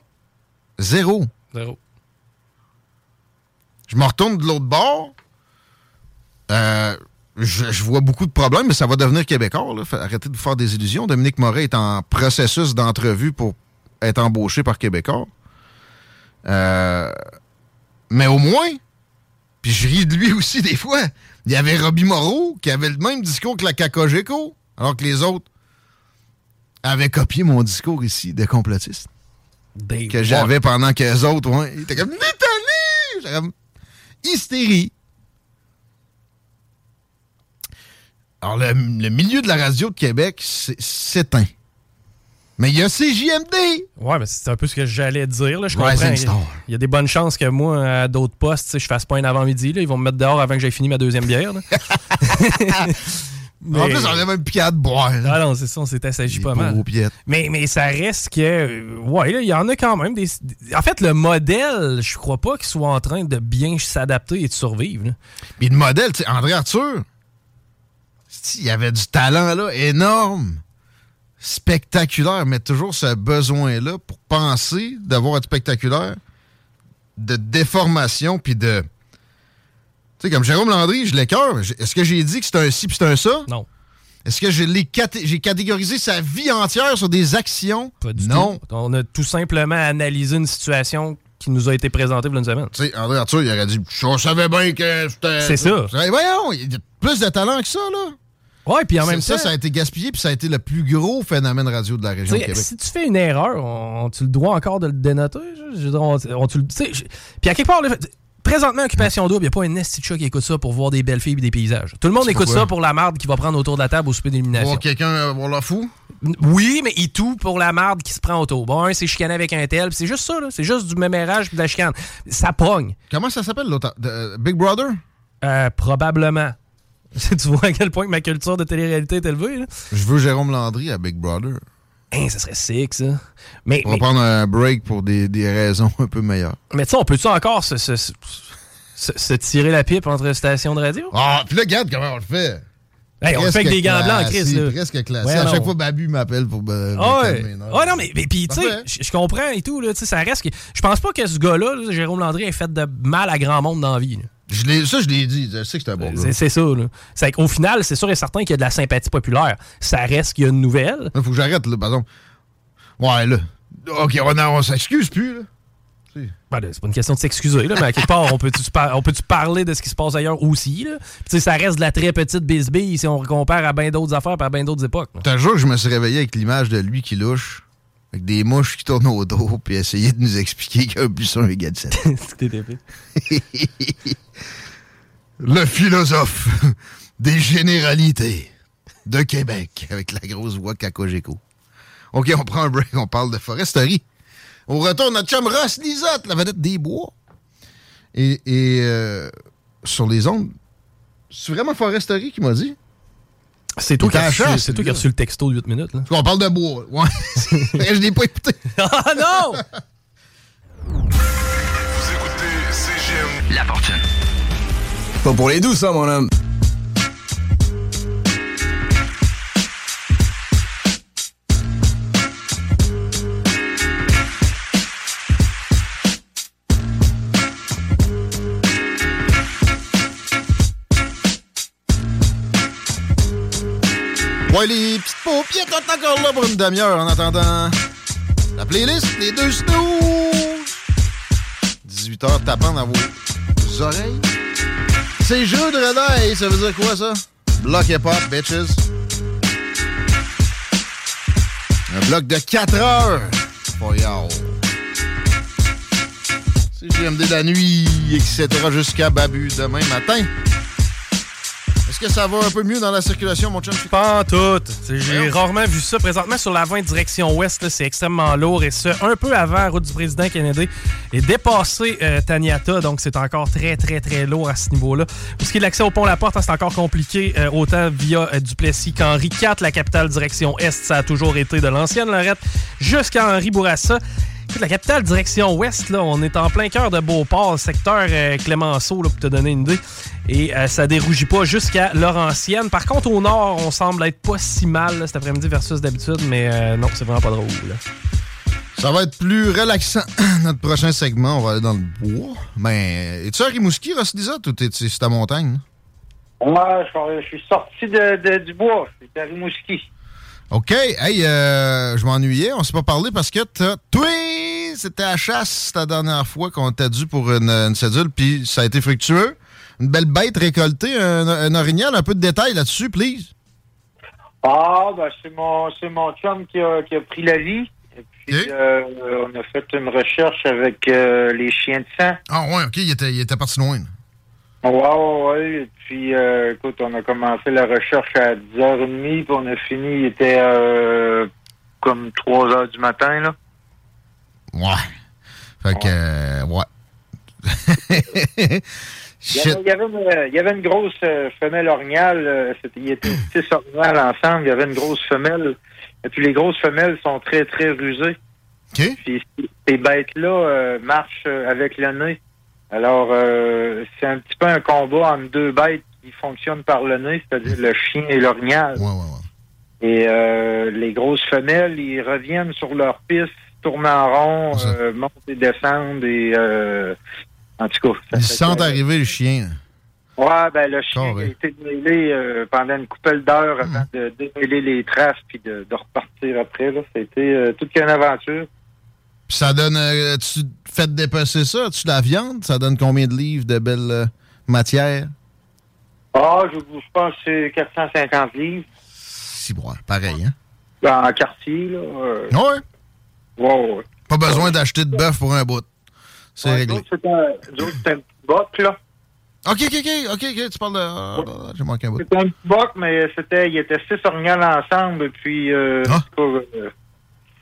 Zéro. Zéro. Je me retourne de l'autre bord. Euh, je, je vois beaucoup de problèmes, mais ça va devenir québécois. Là. Arrêtez de vous faire des illusions. Dominique Moret est en processus d'entrevue pour être embauché par Québécois. Euh, mais au moins, puis je ris de lui aussi des fois, il y avait Robbie Moreau qui avait le même discours que la Cacogeco, alors que les autres avaient copié mon discours ici de complotiste. que j'avais pendant que les autres, ouais, ils étaient comme! J'étais comme hystérie. Alors, le, le milieu de la radio de Québec c'est- s'éteint. Mais il y a CJMD! Ouais, mais c'est un peu ce que j'allais dire. Là. Je comprends. Il y a des bonnes chances que moi, à d'autres postes, je fasse pas un avant-midi. là. Ils vont me mettre dehors avant que j'aie fini ma deuxième bière. là. En plus, on avait même à de boire. là. Ah non, c'est ça, on s'est assagi pas mal. Mais, mais ça reste que. Ouais, là, il y en a quand même des. En fait, le modèle, je crois pas qu'il soit en train de bien s'adapter et de survivre. Puis le modèle, tu André Arthur, il y avait du talent là, énorme, spectaculaire, mais toujours ce besoin-là pour penser d'avoir être spectaculaire, de déformation, puis de. Tu sais, comme Jérôme Landry, je l'écœure. Est-ce que j'ai dit que c'est un ci puis c'est un ça? Non. Est-ce que caté- j'ai catégorisé sa vie entière sur des actions? Pas du non. tout. On a tout simplement analysé une situation qui nous a été y a une semaine. Tu sais, André Arthur, il aurait dit Je savais bien que c'était. C'est ça. Voyons, il y a plus de talent que ça, là. Ouais, puis en même ça, temps. ça a été gaspillé, puis ça a été le plus gros phénomène radio de la région de Québec. si tu fais une erreur, on, tu le dois encore de le dénoter. Je, dire, on, on- tu Puis à quelque part, là, présentement, Occupation Double, il n'y a pas un esti qui écoute ça pour voir des belles filles et des paysages. Tout le monde écoute pourquoi? ça pour la marde qui va prendre autour de la table au souper d'élimination. Voir quelqu'un euh, voir la fou? Oui, mais il tout pour la marde qui se prend autour. Bon, un, c'est chicané avec un tel, c'est juste ça, là. C'est juste du mémérage de la chicane. Ça pogne. Comment ça s'appelle l'autre? euh, Big Brother? Euh, probablement. tu vois à quel point que ma culture de télé-réalité est élevée, là. Je veux Jérôme Landry à Big Brother. Hein, ça serait sick, ça. Mais, On va mais, prendre un break pour des, des raisons un peu meilleures. mais tu sais, on peut-tu encore se, se- se- se- se tirer la pipe entre stations de radio? Ah, puis là, regarde comment on le fait. Hey, on le fait avec des gants blancs, Chris. C'est presque classique. Ouais, à chaque fois, Babu m'appelle pour Ah ouais. calmer, non? Ah non, mais, mais puis, tu sais, je comprends et tout, là, ça reste que. Je pense pas que ce gars-là, là, Jérôme Landry, ait fait de mal à grand monde dans la vie. là. Je l'ai- ça, je l'ai dit. Je sais que c'est un bon gars. C'est ça, là. Qu'au final, c'est sûr et certain qu'il y a de la sympathie populaire. Ça reste qu'il y a une nouvelle. Il faut que j'arrête, là, par exemple. Ouais, là. OK, on, on s'excuse plus, là. Ben, c'est pas une question de s'excuser, là, mais à quelque part, on peut-tu par- parler de ce qui se passe ailleurs aussi, là? Puis, tu sais, ça reste de la très petite bisbille si on compare à bien d'autres affaires par bien d'autres époques. T'as jour que je me suis réveillé avec l'image de lui qui louche, avec des mouches qui tournent autour, puis essayer de nous expliquer qu'il y a un buisson et un gadget. Le philosophe des généralités de Québec, avec la grosse voix Cacogeco. OK, on prend un break, on parle de foresterie. Au retour, notre chum Ross Lisotte, la vedette des bois. Et, et, euh, sur les ondes, c'est vraiment foresterie qui m'a dit? C'est toi, qui as à reçu- c'est toi qui lui, as reçu le texto de 8 minutes. Là. On parle de bois. Ouais. je l'ai pas écouté. ah non! La fortune. Pas pour les doux, ça, mon homme. Ouais, les petites paupières sont encore là pour une demi-heure en attendant la playlist, les deux snooze. 18h tapant dans vos oreilles. C'est jeu de réveil, ça veut dire quoi ça? Bloc hip-hop, bitches. Un bloc de 4 heures. Oh, yo. C'est GMD la nuit, etc. jusqu'à Babu demain matin. Est-ce que ça va un peu mieux dans la circulation, mon chum? Pas en tout. J'ai rarement vu ça. Présentement, sur la 20 direction ouest, c'est extrêmement lourd. Et ce, un peu avant la route du président Kennedy. Et dépassé euh, Taniata, donc c'est encore très, très, très lourd à ce niveau-là. Pour ce qui est de l'accès au pont La Porte, hein, c'est encore compliqué, euh, autant via euh, Duplessis qu'Henri IV, la capitale direction est. Ça a toujours été de l'ancienne Lorette jusqu'à Henri Bourassa. Écoute, La capitale direction ouest, là, on est en plein cœur de Beauport, secteur euh, Clémenceau, là, pour te donner une idée. Et euh, ça dérougit pas jusqu'à Laurentienne. Par contre, au nord, on semble être pas si mal là, cet après-midi versus d'habitude, mais euh, non, c'est vraiment pas drôle. là. Ça va être plus relaxant. Notre prochain segment, on va aller dans le bois. Mais, es-tu à Rimouski, Ross Lisotte, ou t'es sur ta montagne? Moi, je, je suis sorti de, de- du bois. J'étais à Rimouski. OK. Hey, euh, je m'ennuyais. On s'est pas parlé parce que t'as... Toi, c'était à chasse la dernière fois qu'on t'a dû pour une, une cédule, puis ça a été fructueux. Une belle bête récoltée, un, un orignal. Un peu de détails là-dessus, please. Ah, ben, c'est mon, c'est mon chum qui a, qui a pris la vie. Et puis, euh, on a fait une recherche avec euh, les chiens de sang. Ah ouais, OK. Il était, il était parti loin. Ouais, ouais. Et puis, euh, écoute, on a commencé la recherche à 10h30, puis on a fini, il était euh, comme 3h du matin, là. Ouais. Fait que, euh, ouais. Il y, avait, il y avait une, il y avait une grosse euh, femelle orignale. il était six orignales ensemble. Il y avait une grosse femelle. Et puis les grosses femelles sont très, très rusées. Puis ces bêtes-là euh, marchent avec le nez. Alors, euh, c'est un petit peu un combat entre deux bêtes qui fonctionnent par le nez, c'est-à-dire le chien et l'orignal. Et euh, les grosses femelles, ils reviennent sur leur piste, tournent en rond, euh, montent et descendent. Et, en tout cas, Ils sentent que- arriver le chien. Ouais, ben le chien a été démêlé euh, pendant une couple d'heures avant de démêler les traces puis de, de repartir après. Là. C'était euh, toute une aventure. Ça donne... euh, tu fais dépasser ça? Tu la viande? Ça donne combien de livres de belles euh, matières? Ah, je, je pense que c'est 450 livres. Si, bon, pareil, hein? En quartier, là. euh, Ouais. ouais, ouais. Pas besoin d'acheter de bœuf pour un bout. C'est Ouais, réglé. C'était un, un petit boc, là. OK, OK, OK, OK, OK, tu parles de... ah, ah, J'ai manqué un bout. C'était un petit boc, mais c'était, il était six orignales ensemble. Puis, euh, Ah. euh,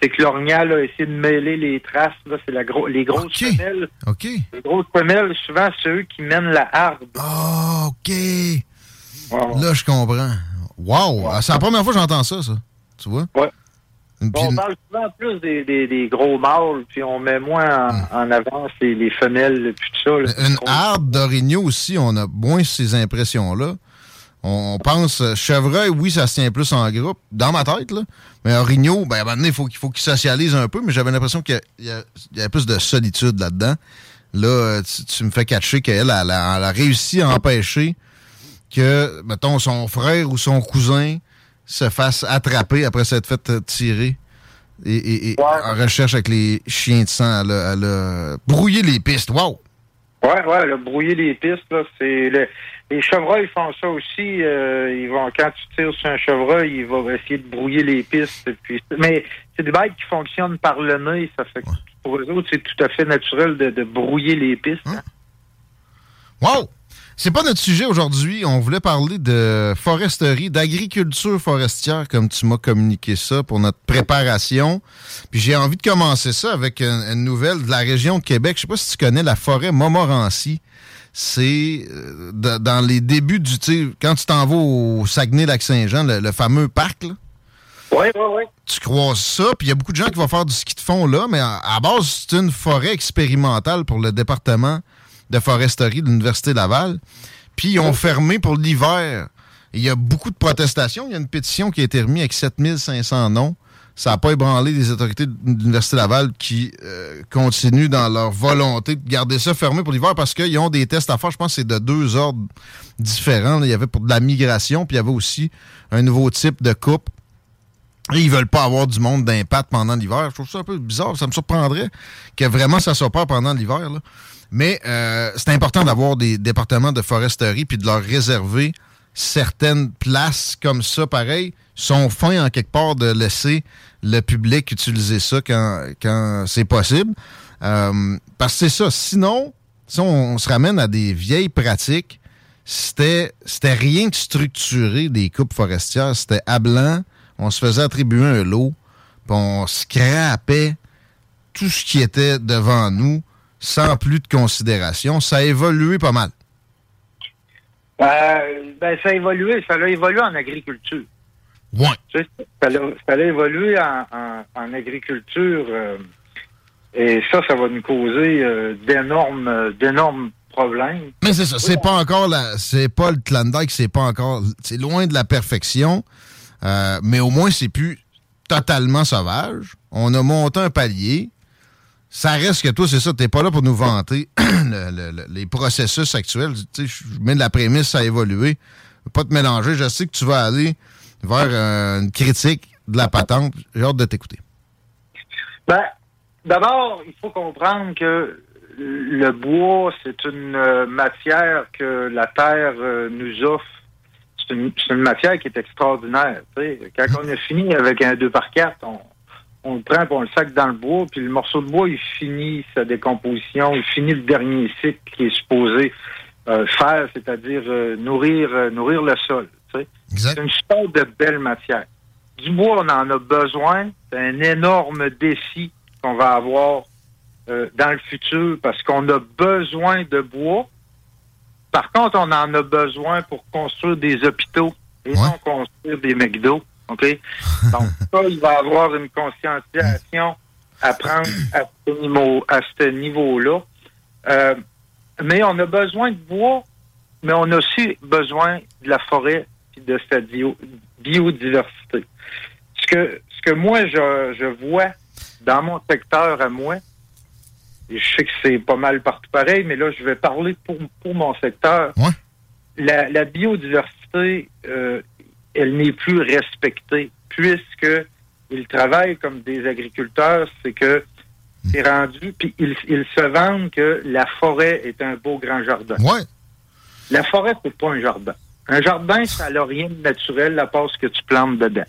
c'est que l'orignal a essayé de mêler les traces. Là, c'est la gros, les grosses femelles. OK. Les grosses femelles, souvent, c'est eux qui mènent la harde. Ah, OK. Là, je comprends. Wow! Ah, C'est la première fois que j'entends ça, ça. Tu vois? Ouais. On parle souvent plus des, des, des gros mâles, puis on met moins en, en avance les, les femelles, puis tout ça. là. Une harde d'orignaux aussi, on a moins ces impressions-là. On pense, euh, chevreuil, oui, ça se tient plus en groupe, dans ma tête, là. Mais Origno, ben, à un moment donné, il faut, qu'il faut qu'il socialise un peu, mais j'avais l'impression qu'il y, avait plus de solitude là-dedans. Là, euh, tu, tu me fais catcher qu'elle elle a, elle a réussi à empêcher que, mettons, son frère ou son cousin se fasse attraper après s'être fait tirer. Et, et- et en recherche avec les chiens de sang, elle a, elle a brouillé les pistes. Wow! Ouais, ouais, brouiller les pistes, là, c'est le- les chevreuils font ça aussi. euh, ils vont quand tu tires sur un chevreuil, ils vont essayer de brouiller les pistes. Puis, mais c'est des bêtes qui fonctionnent par le nez, ça fait que pour eux autres, c'est tout à fait naturel de, de brouiller les pistes. hein. Wow! C'est pas notre sujet aujourd'hui. On voulait parler de foresterie, d'agriculture forestière, comme tu m'as communiqué ça pour notre préparation. Puis j'ai envie de commencer ça avec une, une nouvelle de la région de Québec. Je sais pas si tu connais la forêt Montmorency. C'est euh, dans les débuts du... Quand tu t'en vas au Saguenay-Lac-Saint-Jean, le, le fameux parc, là, Oui, oui, oui. tu croises ça, puis il y a beaucoup de gens qui vont faire du ski de fond là, mais à, à base, c'est une forêt expérimentale pour le département de foresterie de l'Université Laval. Puis ils ont fermé pour l'hiver. Il y a beaucoup de protestations. Il y a une pétition qui a été remise avec 7500 noms. Ça n'a pas ébranlé les autorités de l'Université Laval qui euh, continuent dans leur volonté de garder ça fermé pour l'hiver parce qu'ils ont des tests à faire. Je pense que c'est de deux ordres différents. Il y avait pour de la migration, puis il y avait aussi un nouveau type de coupe. Et ils veulent pas avoir du monde d'impact pendant l'hiver. Je trouve ça un peu bizarre. Ça me surprendrait que vraiment ça soit pas pendant l'hiver. Mais euh, c'est important d'avoir des départements de foresterie puis de leur réserver certaines places comme ça, pareil, sont fins en quelque part de laisser le public utiliser ça quand, quand c'est possible. Euh, parce que c'est ça. Sinon, si on, se ramène à des vieilles pratiques, c'était c'était rien de structuré des coupes forestières. C'était à blanc, on se faisait attribuer un lot, puis on scrapait tout ce qui était devant nous sans plus de considération. Ça a évolué pas mal. Euh, ben, ça a évolué, ça a évolué en agriculture. Tu sais, ça, a, ça a évolué en, en- en agriculture euh, et ça, ça va nous causer euh, d'énormes d'énormes problèmes. Mais c'est ça, c'est pas encore la, c'est pas le Klondike, c'est pas encore, c'est loin de la perfection, mais au moins c'est plus totalement sauvage. On a monté un palier. Ça reste que toi, c'est ça, t'es pas là pour nous vanter le- le- le- les processus actuels. Tu sais, je mets de la prémisse à évoluer. Pas te mélanger. Je sais que tu vas aller vers euh, une critique de la patente. J'ai hâte de t'écouter. Ben, d'abord, il faut comprendre que le bois, c'est une euh, matière que la Terre euh, nous offre. C'est une, matière qui est extraordinaire. Quand on a fini avec un 2 par 4 on, on le prend et on le sac dans le bois, puis le morceau de bois, il finit sa décomposition, il finit le dernier cycle qui est supposé euh, faire, c'est-à-dire euh, nourrir, euh, nourrir le sol. C'est une super de belle matière. Du bois, on en a besoin. C'est un énorme défi qu'on va avoir dans le futur parce qu'on a besoin de bois. Par contre, on en a besoin pour construire des hôpitaux et non construire des McDo. OK? Donc, ça, il va y avoir une conscientisation à prendre à ce niveau- à ce niveau-là. Euh, mais on a besoin de bois, mais on a aussi besoin de la forêt et de sa bio- biodiversité. Ce que, ce que moi, je, je vois dans mon secteur à moi, et je sais que c'est pas mal partout pareil, mais là, je vais parler pour, pour mon secteur. La, la biodiversité, euh, elle n'est plus respectée, puisque ils travaillent comme des agriculteurs, c'est que c'est rendu, puis ils, ils se vendent que la forêt est un beau grand jardin. Ouais. La forêt, c'est pas un jardin. Un jardin, ça n'a rien de naturel à part ce que tu plantes dedans.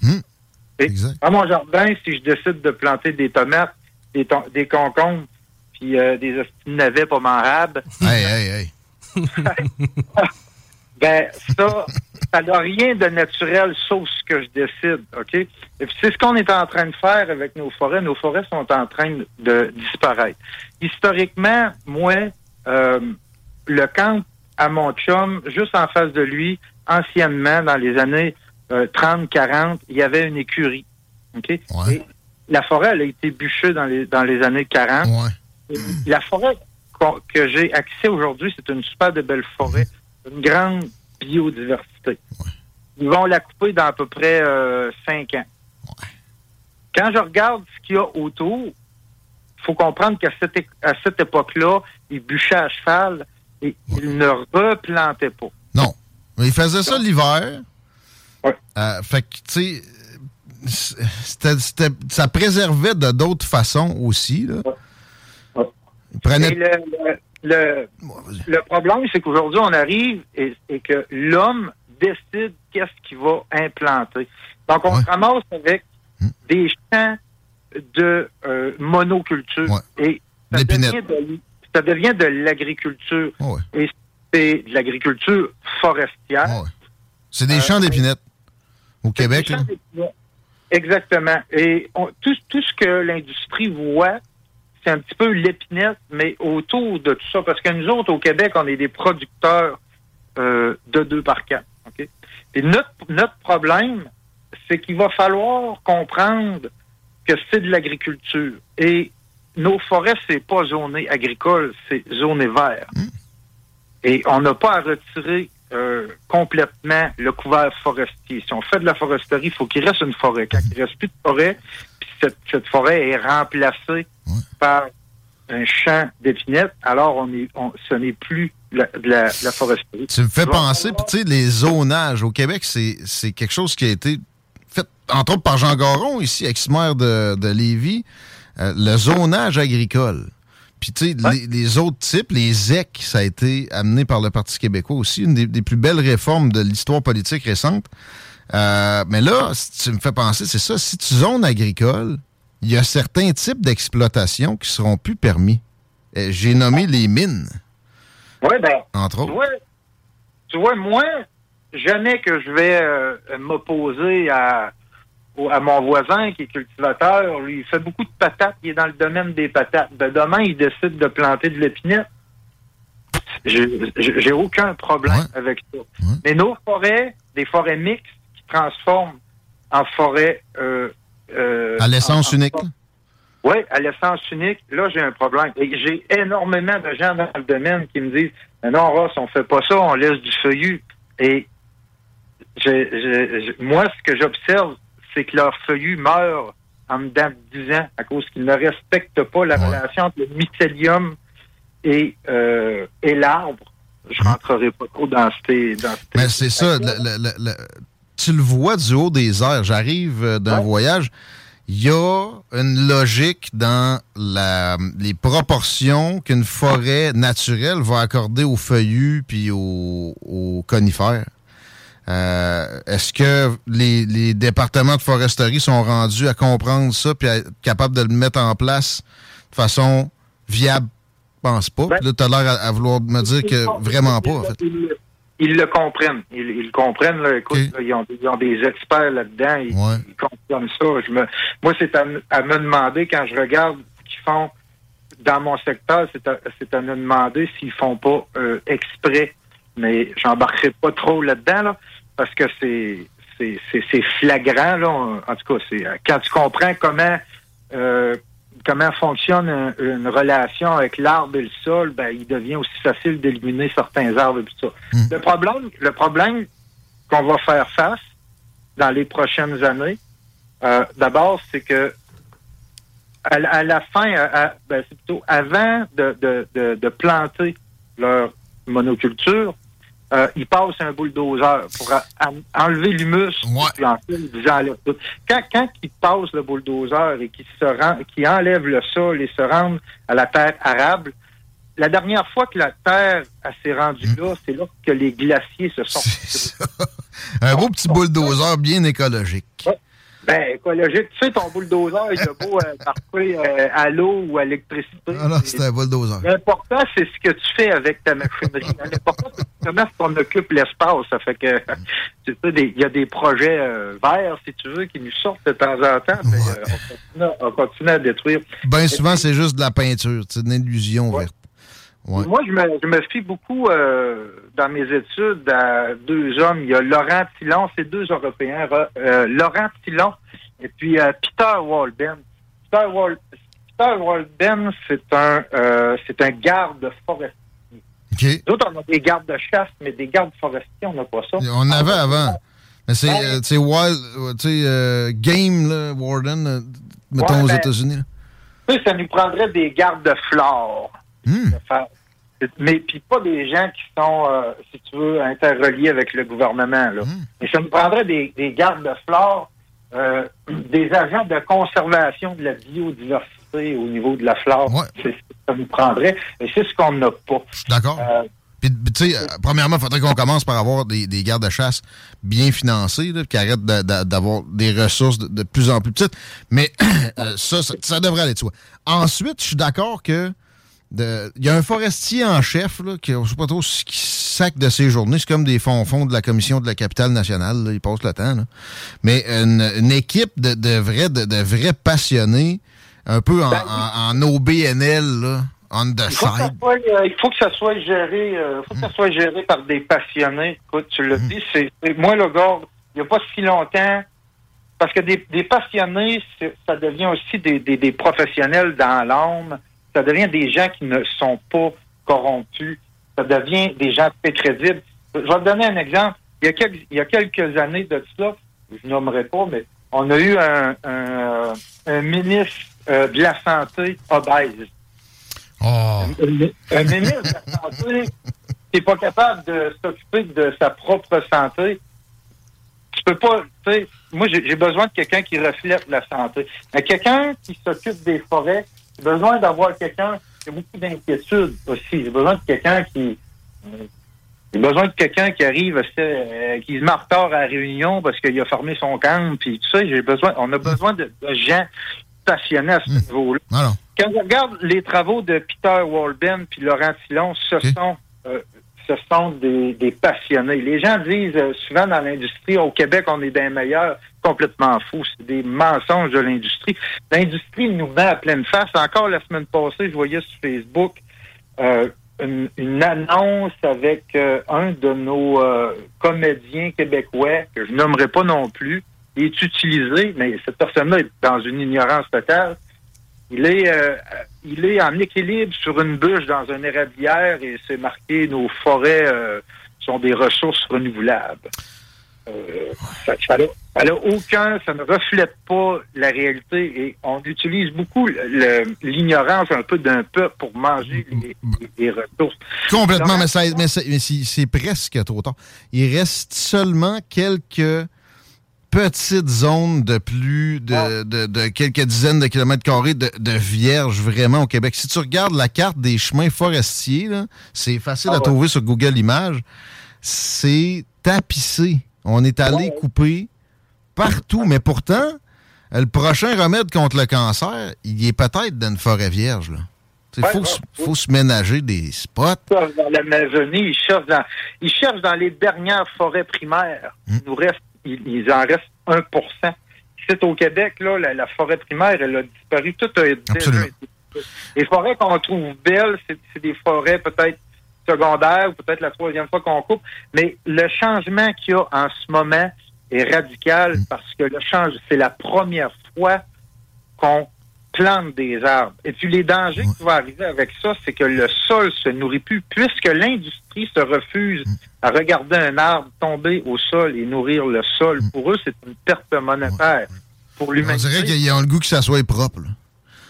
Et Dans mon jardin, si je décide de planter des tomates, des, ton- des concombres, puis euh, des navets pas mangeables, Hey, hey, hey. ben ça, ça n'a rien de naturel sauf ce que je décide, OK? Et puis c'est ce qu'on est en train de faire avec nos forêts. Nos forêts sont en train de, disparaître. Historiquement, moi, euh, le camp à mon chum, juste en face de lui, anciennement, dans les années euh, 30-40, il y avait une écurie, OK? Et la forêt, elle a été bûchée dans les, dans les années 40. Et La forêt que j'ai accès aujourd'hui, c'est une super de belle forêt. Une grande biodiversité. Ils vont la couper dans à peu près euh, cinq ans. Quand je regarde ce qu'il y a autour, il faut comprendre qu'à cette, à cette époque-là, ils bûchaient à cheval et ils ne replantaient pas. Non. Mais il faisait ça l'hiver. Euh, fait que, tu sais, c'était- c'était- ça préservait de d'autres façons aussi. Là. Il prenait Et le, le, le- le problème, c'est qu'aujourd'hui, on arrive et, et que l'homme décide qu'est-ce qu'il va implanter. Donc, on se ramasse avec des champs de euh, monoculture. Et ça devient, de, ça devient de l'agriculture. Et c'est de l'agriculture forestière. C'est des Euh, champs d'épinettes au Québec. Des champs. Exactement. Et on- tout, tout ce que l'industrie voit, c'est un petit peu l'épinette, mais autour de tout ça. Parce que nous autres, au Québec, on est des producteurs euh, de deux par quatre. Et notre, notre problème, c'est qu'il va falloir comprendre que c'est de l'agriculture. Et nos forêts, c'est pas zoné agricole, c'est zoné vert. Et on n'a pas à retirer euh, complètement le couvert forestier. Si on fait de la foresterie, il faut qu'il reste une forêt. Quand il ne reste plus de forêt, cette, cette forêt est remplacée par un champ d'épinettes, alors on est, on- ce n'est plus la- de la, la foresterie. Tu me fais penser, puis tu sais, les zonages au Québec, c'est quelque chose qui a été fait, entre autres, par Jean Garon, ici, ex-maire de, de Lévis, euh, le zonage agricole. Puis, tu sais, les, les autres types, les ZEC, ça a été amené par le Parti québécois aussi, une des, des plus belles réformes de l'histoire politique récente. Euh, mais là, si tu me fais penser, c'est ça, si tu zones agricole, il y a certains types d'exploitation qui seront plus permis. Euh, J'ai nommé les mines, Oui, ben, entre tu autres. vois, tu vois, moi, jamais que je vais euh, m'opposer à, mon voisin qui est cultivateur. Lui, il fait beaucoup de patates. Il est dans le domaine des patates. Ben, demain, il décide de planter de l'épinette. J'ai aucun problème avec ça. Mais nos forêts, des forêts mixtes qui transforment en forêts... Euh, euh, À l'essence en- en- unique? oui, à l'essence unique, là, j'ai un problème. Et j'ai énormément de gens dans le domaine qui me disent Mais Non, Ross, on fait pas ça, on laisse du feuillu. Et je- je- je- moi, ce que j'observe, c'est que leur feuillu meurt en dedans de 10 ans à cause qu'ils ne respectent pas la relation entre le mycélium et, euh, et l'arbre. Je rentrerai pas trop dans ces. Dans ces- Mais c'est ça. Tu le vois du haut des airs. J'arrive euh, d'un voyage. Il y a une logique dans la- les proportions qu'une forêt naturelle va accorder aux feuillus puis aux, aux conifères. Euh, Est-ce que les, les départements de foresterie sont rendus à comprendre ça puis à être capables de le mettre en place de façon viable? Je pense pas. Puis là, tu as l'air à, à vouloir me dire que vraiment pas, en fait. Ils, le- comprennent. Ils, ils le comprennent. Là. Écoute, là, ils, ont, ils ont des experts là-dedans. Ils, ils comprennent ça. Je me, moi, c'est à, me- à me demander, quand je regarde ce qu'ils font dans mon secteur, c'est à, me demander s'ils font pas euh, exprès. Mais j'embarquerai pas trop là-dedans, là, parce que c'est c'est c'est- c'est flagrant. Là. En tout cas, c'est quand tu comprends comment euh, comment fonctionne un- une relation avec l'arbre et le sol, ben, il devient aussi facile d'éliminer certains arbres et tout ça. Le problème, le problème qu'on va faire face dans les prochaines années, euh, d'abord, c'est que à, la- à la fin, à- ben, c'est plutôt avant de, de, de, de planter leur monoculture, euh, ils passent un bulldozer pour a- a- enlever l'humus. tout. Quand, quand ils passent le bulldozer et qu'ils se rend, qu'ils enlèvent le sol et se rendent à la terre arable, la dernière fois que la terre s'est rendue là, c'est là que les glaciers se sont. Un beau petit bulldozer bien écologique. Ben, écologique. Tu sais, ton bulldozer, il a beau euh, partir euh, à l'eau ou à l'électricité. Ah non, c'est un bulldozer. L'important, c'est ce que tu fais avec ta machinerie. L'important, c'est comment qu'on occupe l'espace. Ça fait que, tu sais, il y a des projets euh, verts, si tu veux, qui nous sortent de temps en temps. mais, euh, on, continue, à- on continue à détruire. Bien souvent, c'est juste de la peinture. C'est une illusion verte. Ouais. Moi, je me, je me fie beaucoup euh, dans mes études à deux hommes. Il y a Laurent Tillon, c'est deux Européens, Ro- euh, Laurent Tillon et puis euh, Peter Walden. Peter, Wal- Peter c'est un c'est un garde forestier. D'autres, on a des gardes de chasse, mais des gardes forestiers, on n'a pas ça. On en avait avant. Mais c'est wild, game, là, Warden, mettons Ouais, aux ben, États-Unis. ça nous prendrait des gardes de flore. Hmm. Mais puis pas des gens qui sont, euh, si tu veux, interreliés avec le gouvernement. Là. Hmm. Mais ça nous prendrait des, des gardes de flore, euh, des agents de conservation de la biodiversité au niveau de la flore. C'est ce que ça nous prendrait. Et c'est ce qu'on n'a pas. D'accord. Euh, Puis, tu sais, premièrement, il faudrait qu'on commence par avoir des, des gardes de chasse bien financés, là, qui arrêtent d'avoir des ressources de, de plus en plus petites. Mais ça, ça, ça devrait aller de soi. Ensuite, je suis d'accord que il y a un forestier en chef, là, qui, je sais pas trop ce qui sac de ses journées. C'est comme des fonds-fonds de la commission de la capitale nationale. là, il passe le temps. là. Mais une, une équipe de, de vrais, de, de vrais passionnés, un peu en, en, en OBNL, là, on the Il faut, que ça side. soit, euh, il faut que ça soit géré, euh, faut que ça soit géré par des passionnés. Écoute, tu l'as dit, c'est moi le gars, il n'y a pas si longtemps, parce que des, des passionnés, ça devient aussi des, des, des professionnels dans l'âme. Ça devient des gens qui ne sont pas corrompus. Ça devient des gens très crédibles. Je vais te donner un exemple. Il y a quelques, il y a quelques années de ça, je nommerai pas, mais on a eu un, un, un ministre euh, de la santé obèse. Un, un ministre de la santé qui n'est pas capable de s'occuper de sa propre santé, tu peux pas, tu sais, moi j'ai besoin de quelqu'un qui reflète la santé. Mais quelqu'un qui s'occupe des forêts, j'ai besoin d'avoir quelqu'un qui a beaucoup d'inquiétude aussi. J'ai besoin de quelqu'un qui. euh, j'ai besoin de quelqu'un qui arrive, euh, qui se met en retard à la réunion parce qu'il a fermé son camp, puis tout ça. J'ai besoin, on a besoin de, de gens passionnés à ce niveau-là. Alors. Quand on regarde les travaux de Peter Walben puis Laurent Tillon, ce sont euh, ce sont des, passionnés. Les gens disent euh, souvent dans l'industrie, au Québec, on est des meilleurs. Complètement fou. C'est des mensonges de l'industrie. L'industrie nous met à pleine face. Encore la semaine passée, je voyais sur Facebook euh, une, annonce avec euh, un de nos comédiens québécois, que je nommerai pas non plus, il est utilisé, mais cette personne-là est dans une ignorance totale. Il est, il est en équilibre sur une bûche dans un érablière et c'est marqué nos forêts euh, sont des ressources renouvelables. Euh, ça, ça aucun, ça ne reflète pas la réalité et on utilise beaucoup l'ignorance un peu d'un peuple pour manger les, les ressources. Complètement, Donc, mais, c'est presque trop tard. Il reste seulement quelques petites zones de plus de, de- de quelques dizaines de kilomètres carrés de, de vierges vraiment au Québec. Si tu regardes la carte des chemins forestiers, c'est facile Ah à ouais. trouver sur Google Images, c'est tapissé. On est allé couper partout, mais pourtant, le prochain remède contre le cancer, il est peut-être dans une forêt vierge. Il Ouais, faut, faut se ménager des spots. Ils cherchent dans l'Amazonie, ils cherchent dans, ils cherchent dans les dernières forêts primaires. Il nous reste, il, il en reste 1% C'est au Québec, là, la, la forêt primaire, elle a disparu. Tout a été- Les forêts qu'on trouve belles, c'est des forêts peut-être secondaires, ou peut-être la troisième fois qu'on coupe. Mais le changement qu'il y a en ce moment est radical parce que le change, c'est la première fois qu'on plante des arbres. Et puis les dangers qui vont arriver avec ça, c'est que le sol se nourrit plus, puisque l'industrie se refuse à regarder un arbre tomber au sol et nourrir le sol. Pour eux, c'est une perte monétaire. Pour On l'humanité, dirait qu'ils ont le goût que ça soit propre. là.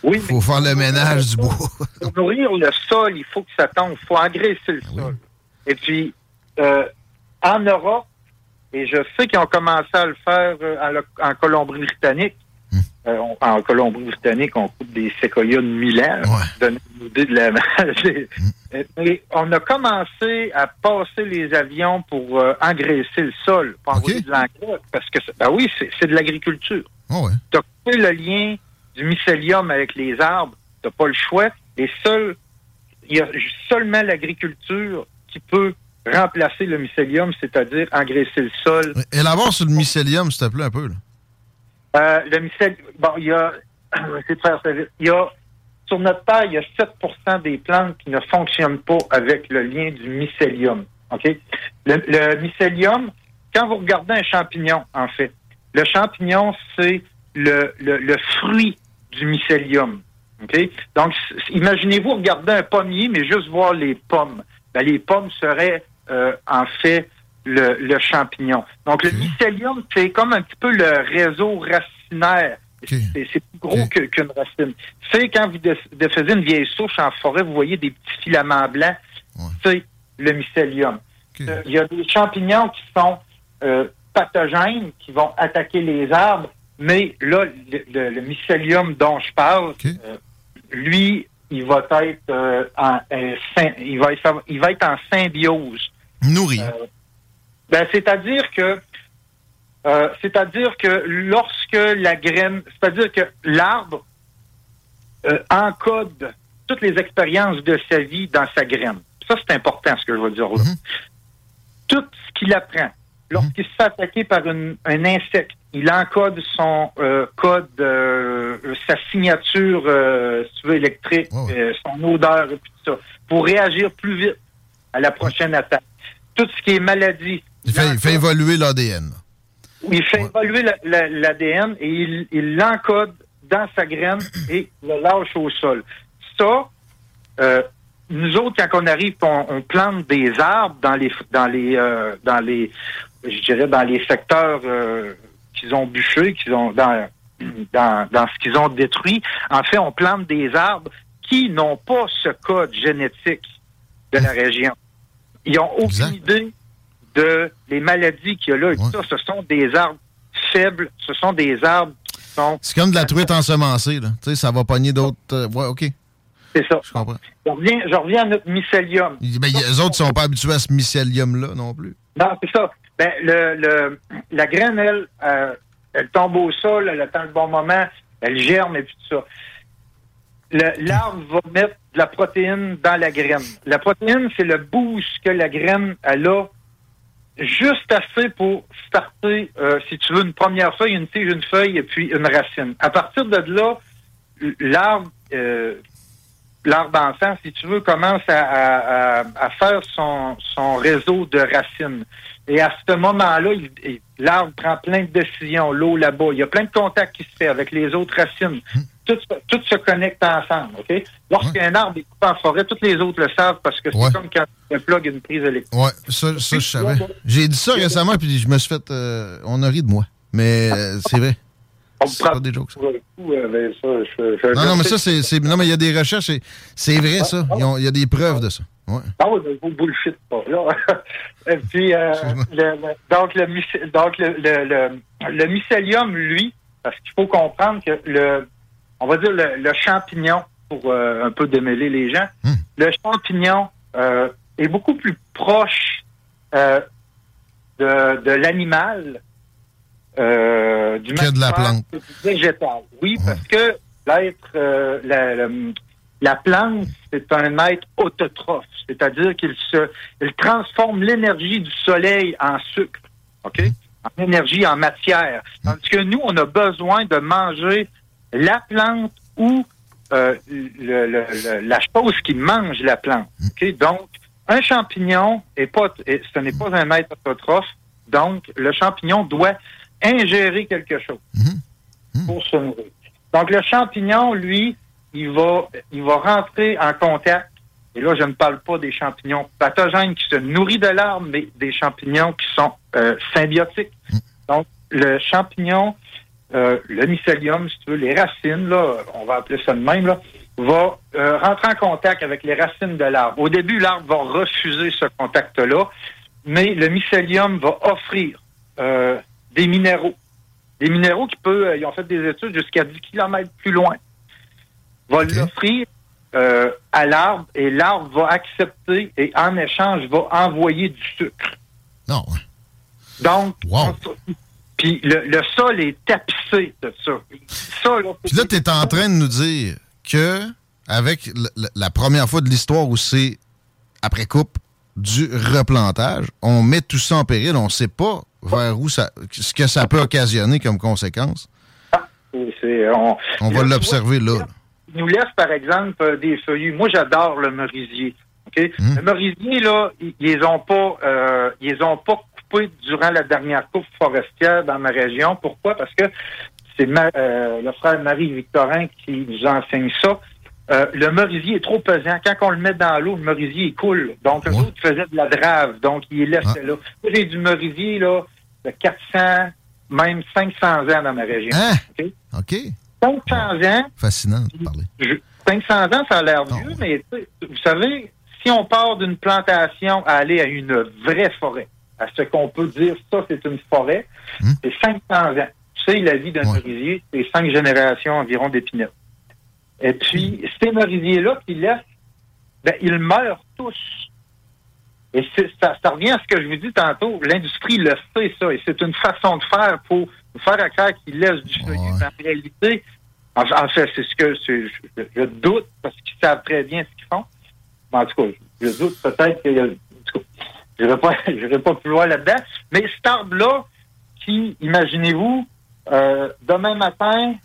oui, faut faire le ménage du bois. pour nourrir le sol, il faut que ça tombe. Il faut engraisser le sol. Et puis, euh, en Europe, et je sais qu'ils ont commencé à le faire euh, en Colombie-Britannique. Euh, on- en Colombie-Britannique, on coupe des séquoias de Milan. Une idée de la... Mais on a commencé à passer les avions pour euh, engraisser le sol, pour envoyer de l'engrais, parce que, ben oui, c'est de l'agriculture. Oh Tu as coupé le lien du mycélium avec les arbres, tu pas le choix. Et seul, il y a seulement l'agriculture qui peut remplacer le mycélium, c'est-à-dire engraisser le sol. Élabore sur le mycélium, s'il te plaît, un peu. là. Euh, le mycélium, bon, il y a. Il y a, sur notre terre, il y a 7% des plantes qui ne fonctionnent pas avec le lien du mycélium. OK? Le, le mycélium, quand vous regardez un champignon, en fait, le champignon, c'est le, le, le fruit du mycélium. OK? Donc, imaginez-vous regarder un pommier, mais juste voir les pommes. ben, les pommes seraient euh, en fait le, le champignon. Donc, le mycélium, c'est comme un petit peu le réseau racinaire. C'est c'est plus gros qu'une racine. C'est quand vous dé- défaisez une vieille souche en forêt, vous voyez des petits filaments blancs. C'est le mycélium. Euh, Il y a des champignons qui sont euh, pathogènes, qui vont attaquer les arbres, mais là, le, le- le mycélium dont je parle, euh, lui, il va être euh, en, euh, il va il va être en symbiose. Nourri. Euh, ben, c'est-à-dire que euh, c'est-à-dire que lorsque la graine, c'est-à-dire que l'arbre euh, encode toutes les expériences de sa vie dans sa graine. Ça, c'est important ce que je veux dire là. Tout ce qu'il apprend, lorsqu'il se fait attaquer par une- un insecte, il encode son euh, code, euh, sa signature, euh, si tu veux, électrique, euh, son odeur et tout ça, pour réagir plus vite à la prochaine attaque. Tout ce qui est maladie, Il fait, il fait évoluer l'ADN. il fait évoluer la- la- l'ADN et il l'encode dans sa graine et le lâche au sol. Ça, euh, nous autres, quand on arrive, on, on plante des arbres dans les dans les euh, dans les je dirais dans les secteurs euh, qu'ils ont bûchés, qu'ils ont dans, dans dans ce qu'ils ont détruit. En fait, on plante des arbres qui n'ont pas ce code génétique de la région. Ils n'ont aucune idée de les maladies qu'il y a là. Et tout ça, ce sont des arbres faibles, ce sont des arbres qui sont... C'est comme de la truite ensemencée, là. Tu sais, ça va pogner d'autres. euh, ouais, OK. C'est ça. Je comprends. Je reviens, je reviens à notre mycélium. Ben, y- les autres sont pas habitués à ce mycélium-là non plus. Non, c'est ça. Ben, le, le, la graine, elle, euh, elle tombe au sol, elle attend le bon moment, elle germe et puis tout ça. L'arbre va mettre de la protéine dans la graine. La protéine, c'est le boost que la graine, elle a juste assez pour starter, euh, si tu veux, une première feuille, une tige, une feuille et puis une racine. À partir de là, l'arbre, euh, l'arbre enfant, si tu veux, commence à, à- faire son, son réseau de racines. Et à ce moment-là, l'arbre prend plein de décisions, l'eau là-bas. Il y a plein de contacts qui se fait avec les autres racines. Tout, se- tout se connecte ensemble, OK? Lorsqu'un arbre est coupé en forêt, tous les autres le savent parce que c'est Ouais. comme quand un plug une prise électrique. Ouais, ça, ça je savais. J'ai dit ça récemment, puis je me suis fait. euh, on a ri de moi. Mais euh, c'est vrai. C'est pas des jokes. ça. Non, non, mais ça, c'est. Non, mais il y a des recherches, c'est- c'est vrai, ça. Il y a des preuves de ça. Ouais. Ah oui, mais vous bullshit pas, là. Et puis, euh, le- le- donc, le, donc le, le, le, le mycélium, lui, parce qu'il faut comprendre que le, on va dire le, le champignon, pour euh, un peu démêler les gens, le champignon euh, est beaucoup plus proche euh, de, de l'animal, du Que de la plante. que du végétal. Oui, parce que l'être, la, la- la plante, c'est un être autotrophe, c'est-à-dire qu'il se, il transforme l'énergie du soleil en sucre, ok, en énergie, en matière. Tandis que nous, on a besoin de manger la plante ou euh, le- le- le- la chose qui mange la plante. ok? Donc, un champignon est pas, est- ce n'est pas un être autotrophe. Donc, le champignon doit ingérer quelque chose pour se nourrir. Donc, le champignon, lui, il va, il va rentrer en contact. Et là, je ne parle pas des champignons pathogènes qui se nourrissent de l'arbre, mais des champignons qui sont euh, symbiotiques. Donc, le champignon, euh, le mycélium, si tu veux, les racines, là, on va appeler ça de même, là, va euh, rentrer en contact avec les racines de l'arbre. Au début, l'arbre va refuser ce contact-là, mais le mycélium va offrir euh, des minéraux. Des minéraux qui peuvent, ils ont fait des études jusqu'à 10 km plus loin. Va l'offrir à l'arbre et l'arbre va accepter et en échange va envoyer du sucre. Non. Donc, on- puis le, le sol est tapissé de ça. Ça, là, Puis là, tu es en train de nous dire que, avec la première fois de l'histoire où c'est, après coupe, du replantage, on met tout ça en péril, on sait pas vers où ça, ce que ça peut occasionner comme conséquence. c'est- on, On va l'observer là. Il nous laisse, par exemple, euh, des feuillus. Moi, j'adore le merisier. OK? Le merisier, là, ils ils les ont pas, euh, ils les ont pas durant la dernière coupe forestière dans ma région. Pourquoi? Parce que c'est euh, le frère Marie-Victorin qui nous enseigne ça. euh, le merisier est trop pesant. Quand on le met dans l'eau, le merisier il coule. Donc, eux autres faisaient de la drave. Donc, il laissait Ah. là. Moi, j'ai du merisier, là, de 400, même 500 ans dans ma région. Hein? OK? OK. 500 ans, Fascinant de parler. je- 500 ans, ça a l'air vieux, mais vous savez, si on part d'une plantation à aller à une vraie forêt, à ce qu'on peut dire, ça, c'est une forêt, c'est 500 ans. Tu sais, la vie d'un merisier, c'est cinq générations environ d'épinettes. Et puis, ces merisiers-là qui laissent, ben, ils meurent tous. Et ça, ça revient à ce que je vous dis tantôt. L'industrie le sait, ça. Et c'est une façon de faire pour faire à qu'ils laissent du feuillu. Mais en réalité, en, en fait, c'est ce que je, je doute parce qu'ils savent très bien ce qu'ils font. Mais en tout cas, je, je doute peut-être qu'il y a. en tout cas, Je ne vais pas, pas plus loin là-dedans. Mais cet arbre-là, qui, imaginez-vous, euh, demain matin,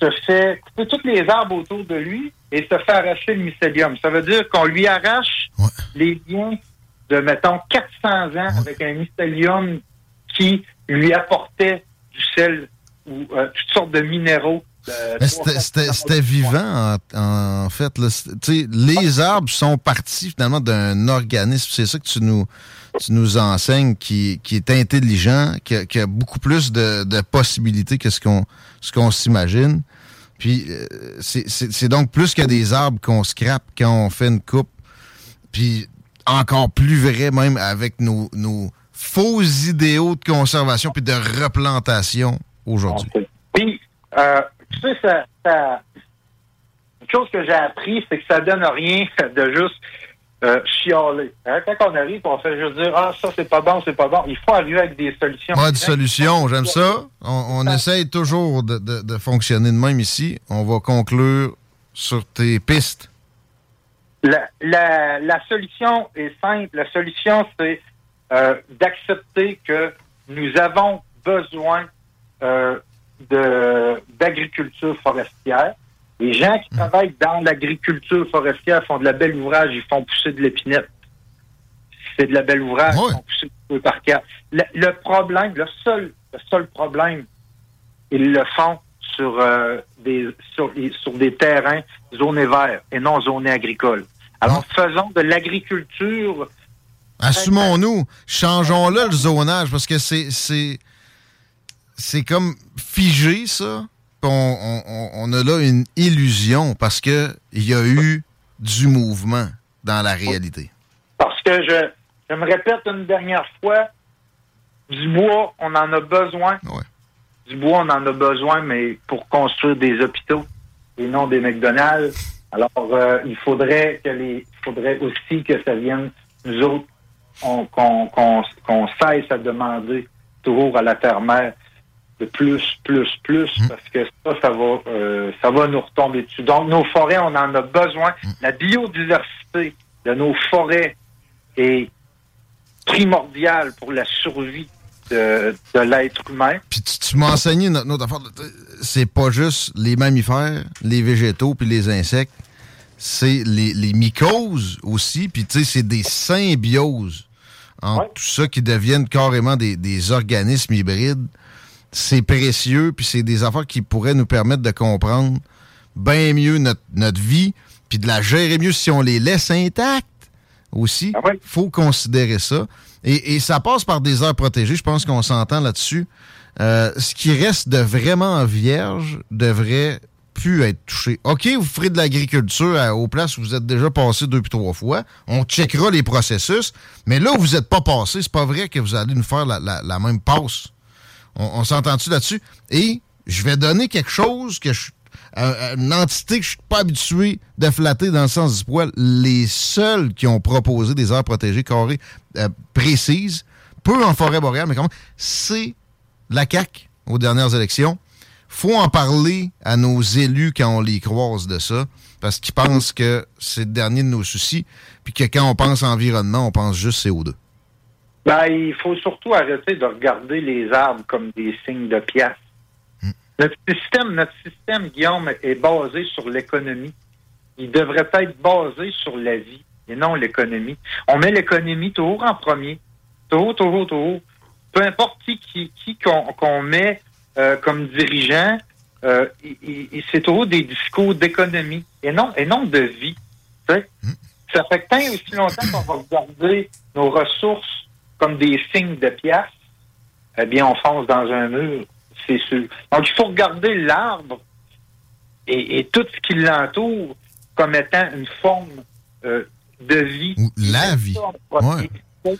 se fait couper tous les arbres autour de lui et se fait arracher le mycélium. Ça veut dire qu'on lui arrache les liens de, mettons, 400 ans avec un mycélium qui lui apportait du sel ou euh, toutes sortes de minéraux. C'était- vivant, en, fait. les arbres sont partis finalement d'un organisme. C'est ça que tu nous, tu nous enseignes, qui, qui est intelligent, qui a, beaucoup plus de, possibilités que ce qu'on s'imagine. Puis euh, c'est- donc plus que des arbres qu'on scrape quand on fait une coupe. Puis encore plus vrai même avec nos, nos faux idéaux de conservation puis de replantation aujourd'hui. Euh, tu sais, ça, ça- une chose que j'ai appris, c'est que ça donne rien de juste euh, chialer. Hein, Quand on arrive, on fait juste dire Ah, ça, c'est pas bon, c'est pas bon. Il faut arriver avec des solutions. Pas de solution, j'aime ça. On, on essaye toujours de, de- de fonctionner de même ici. On va conclure sur tes pistes. La, la, la solution est simple. La solution, c'est euh, d'accepter que nous avons besoin euh, d'agriculture forestière. Les gens qui travaillent dans l'agriculture forestière font de la belle ouvrage, ils font pousser de l'épinette. C'est de la belle ouvrage, ils font pousser du par quatre. Le, le problème, le seul, le seul problème, ils le font sur, euh, des, sur, sur des terrains zonés verts et non zonés agricoles. Alors, faisons de l'agriculture Assumons-nous, changeons-le le zonage parce que c'est c'est comme figé ça. On, on- on- on a là une illusion parce que il y a eu du mouvement dans la réalité. Parce que je, je me répète une dernière fois, du bois, on en a besoin. Du bois, on en a besoin, mais pour construire des hôpitaux et non des McDonald's. Alors, euh, il faudrait que les, il faudrait aussi que ça vienne, nous autres, on- qu'on qu'on- qu'on cesse à demander toujours à la terre-mère de plus, plus, plus, parce que ça, ça va, euh, ça va nous retomber dessus. Donc, nos forêts, on en a besoin. La biodiversité de nos forêts est primordiale pour la survie de, de l'être humain. Puis tu, tu m'as enseigné une autre affaire. C'est pas juste les mammifères, les végétaux puis les insectes. C'est les, les mycoses aussi. Puis tu sais, c'est des symbioses entre tout ça qui deviennent carrément des, des organismes hybrides. C'est précieux, puis c'est des affaires qui pourraient nous permettre de comprendre bien mieux notre, notre vie, puis de la gérer mieux si on les laisse intactes aussi. faut considérer ça. Et, et ça passe par des aires protégées. Je pense qu'on s'entend là-dessus. Euh, ce qui reste de vraiment vierge devrait plus être touché. OK, vous ferez de l'agriculture à- aux places où vous êtes déjà passé deux puis trois fois. On checkera les processus. Mais là où vous n'êtes pas passé, c'est pas vrai que vous allez nous faire la, la- la même passe. On, s'entend-tu là-dessus? Et je vais donner quelque chose que je euh, une entité que je suis pas habitué de flatter dans le sens du poil. Les seuls qui ont proposé des aires protégées carrées euh, précises, peu en forêt boréale, mais même, c'est la CAQ aux dernières élections. faut en parler à nos élus quand on les croise de ça, parce qu'ils pensent que c'est le dernier de nos soucis, puis que quand on pense environnement, on pense juste CO2. Ben, il faut surtout arrêter de regarder les arbres comme des signes de pièce. Notre système, notre système, Guillaume, est basé sur l'économie. Il devrait être basé sur la vie et non l'économie. On met l'économie toujours en premier. Toujours, toujours, toujours. Peu importe qui qui, qui qu'on qu'on met euh, comme dirigeant, euh, il, il- il- c'est toujours des discours d'économie et non, et non de vie. Sais? Ça fait tant et aussi longtemps qu'on va regarder nos ressources comme des signes de pièces, eh bien, on fonce dans un mur, c'est sûr. Donc, il faut regarder l'arbre et, et tout ce qui l'entoure comme étant une forme euh, de vie. La vie. Ouais.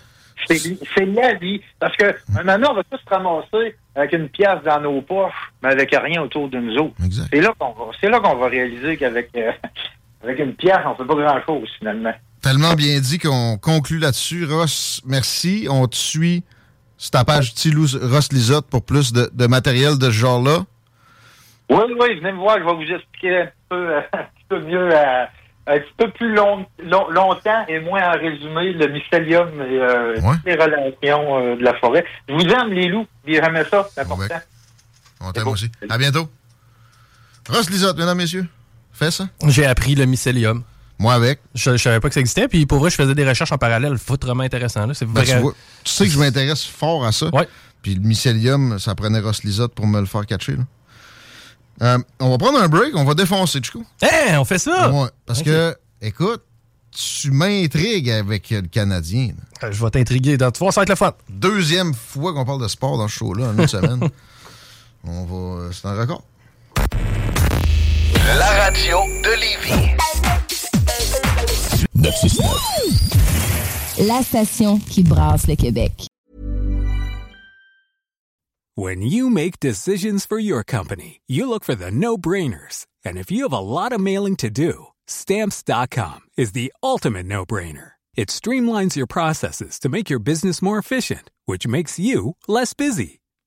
C'est la vie. Parce que donné, on va tous se ramasser avec une pièce dans nos poches, mais avec rien autour de nous autres. C'est là qu'on va, va réaliser qu'avec euh, avec une pièce, on fait pas grand-chose, finalement. Tellement bien dit qu'on conclut là-dessus. Ross, merci. On te suit sur ta page Tilou Ross Lisotte pour plus de, de matériel de ce genre-là. Oui, oui, venez me voir, je vais vous expliquer un petit peu, un petit peu mieux, euh, un petit peu plus long, long- longtemps et moins en résumé le mycélium et euh, toutes les relations euh, de la forêt. Je vous aime, les loups, jamais ça, c'est important. On t'aime aussi. À bientôt. Ross Lisotte, mesdames, messieurs. Ça. J'ai appris le mycélium. Moi avec. Je, savais pas que ça existait, puis pour vrai, je faisais des recherches en parallèle, foutrement intéressant. Là. C'est Ben, vrai. tu, vois, tu sais que je m'intéresse fort à ça. Puis le mycélium, ça prenait Ross Lisotte pour me le faire catcher. là. Euh, on va prendre un break, on va défoncer, Chico. Hein, on fait ça? Ouais, parce que, écoute, tu m'intrigues avec le Canadien. Euh, Je vais t'intriguer. Dans... Tu vois, ça va être le fun. Deuxième fois qu'on parle de sport dans ce show-là en une semaine. On va. euh, C'est un record. La radio de Lévis. 969. La station qui brasse le Québec. When you make decisions for your company, you look for the no-brainers. And if you have a lot of mailing to do, stamps.com is the ultimate no-brainer. It streamlines your processes to make your business more efficient, which makes you less busy.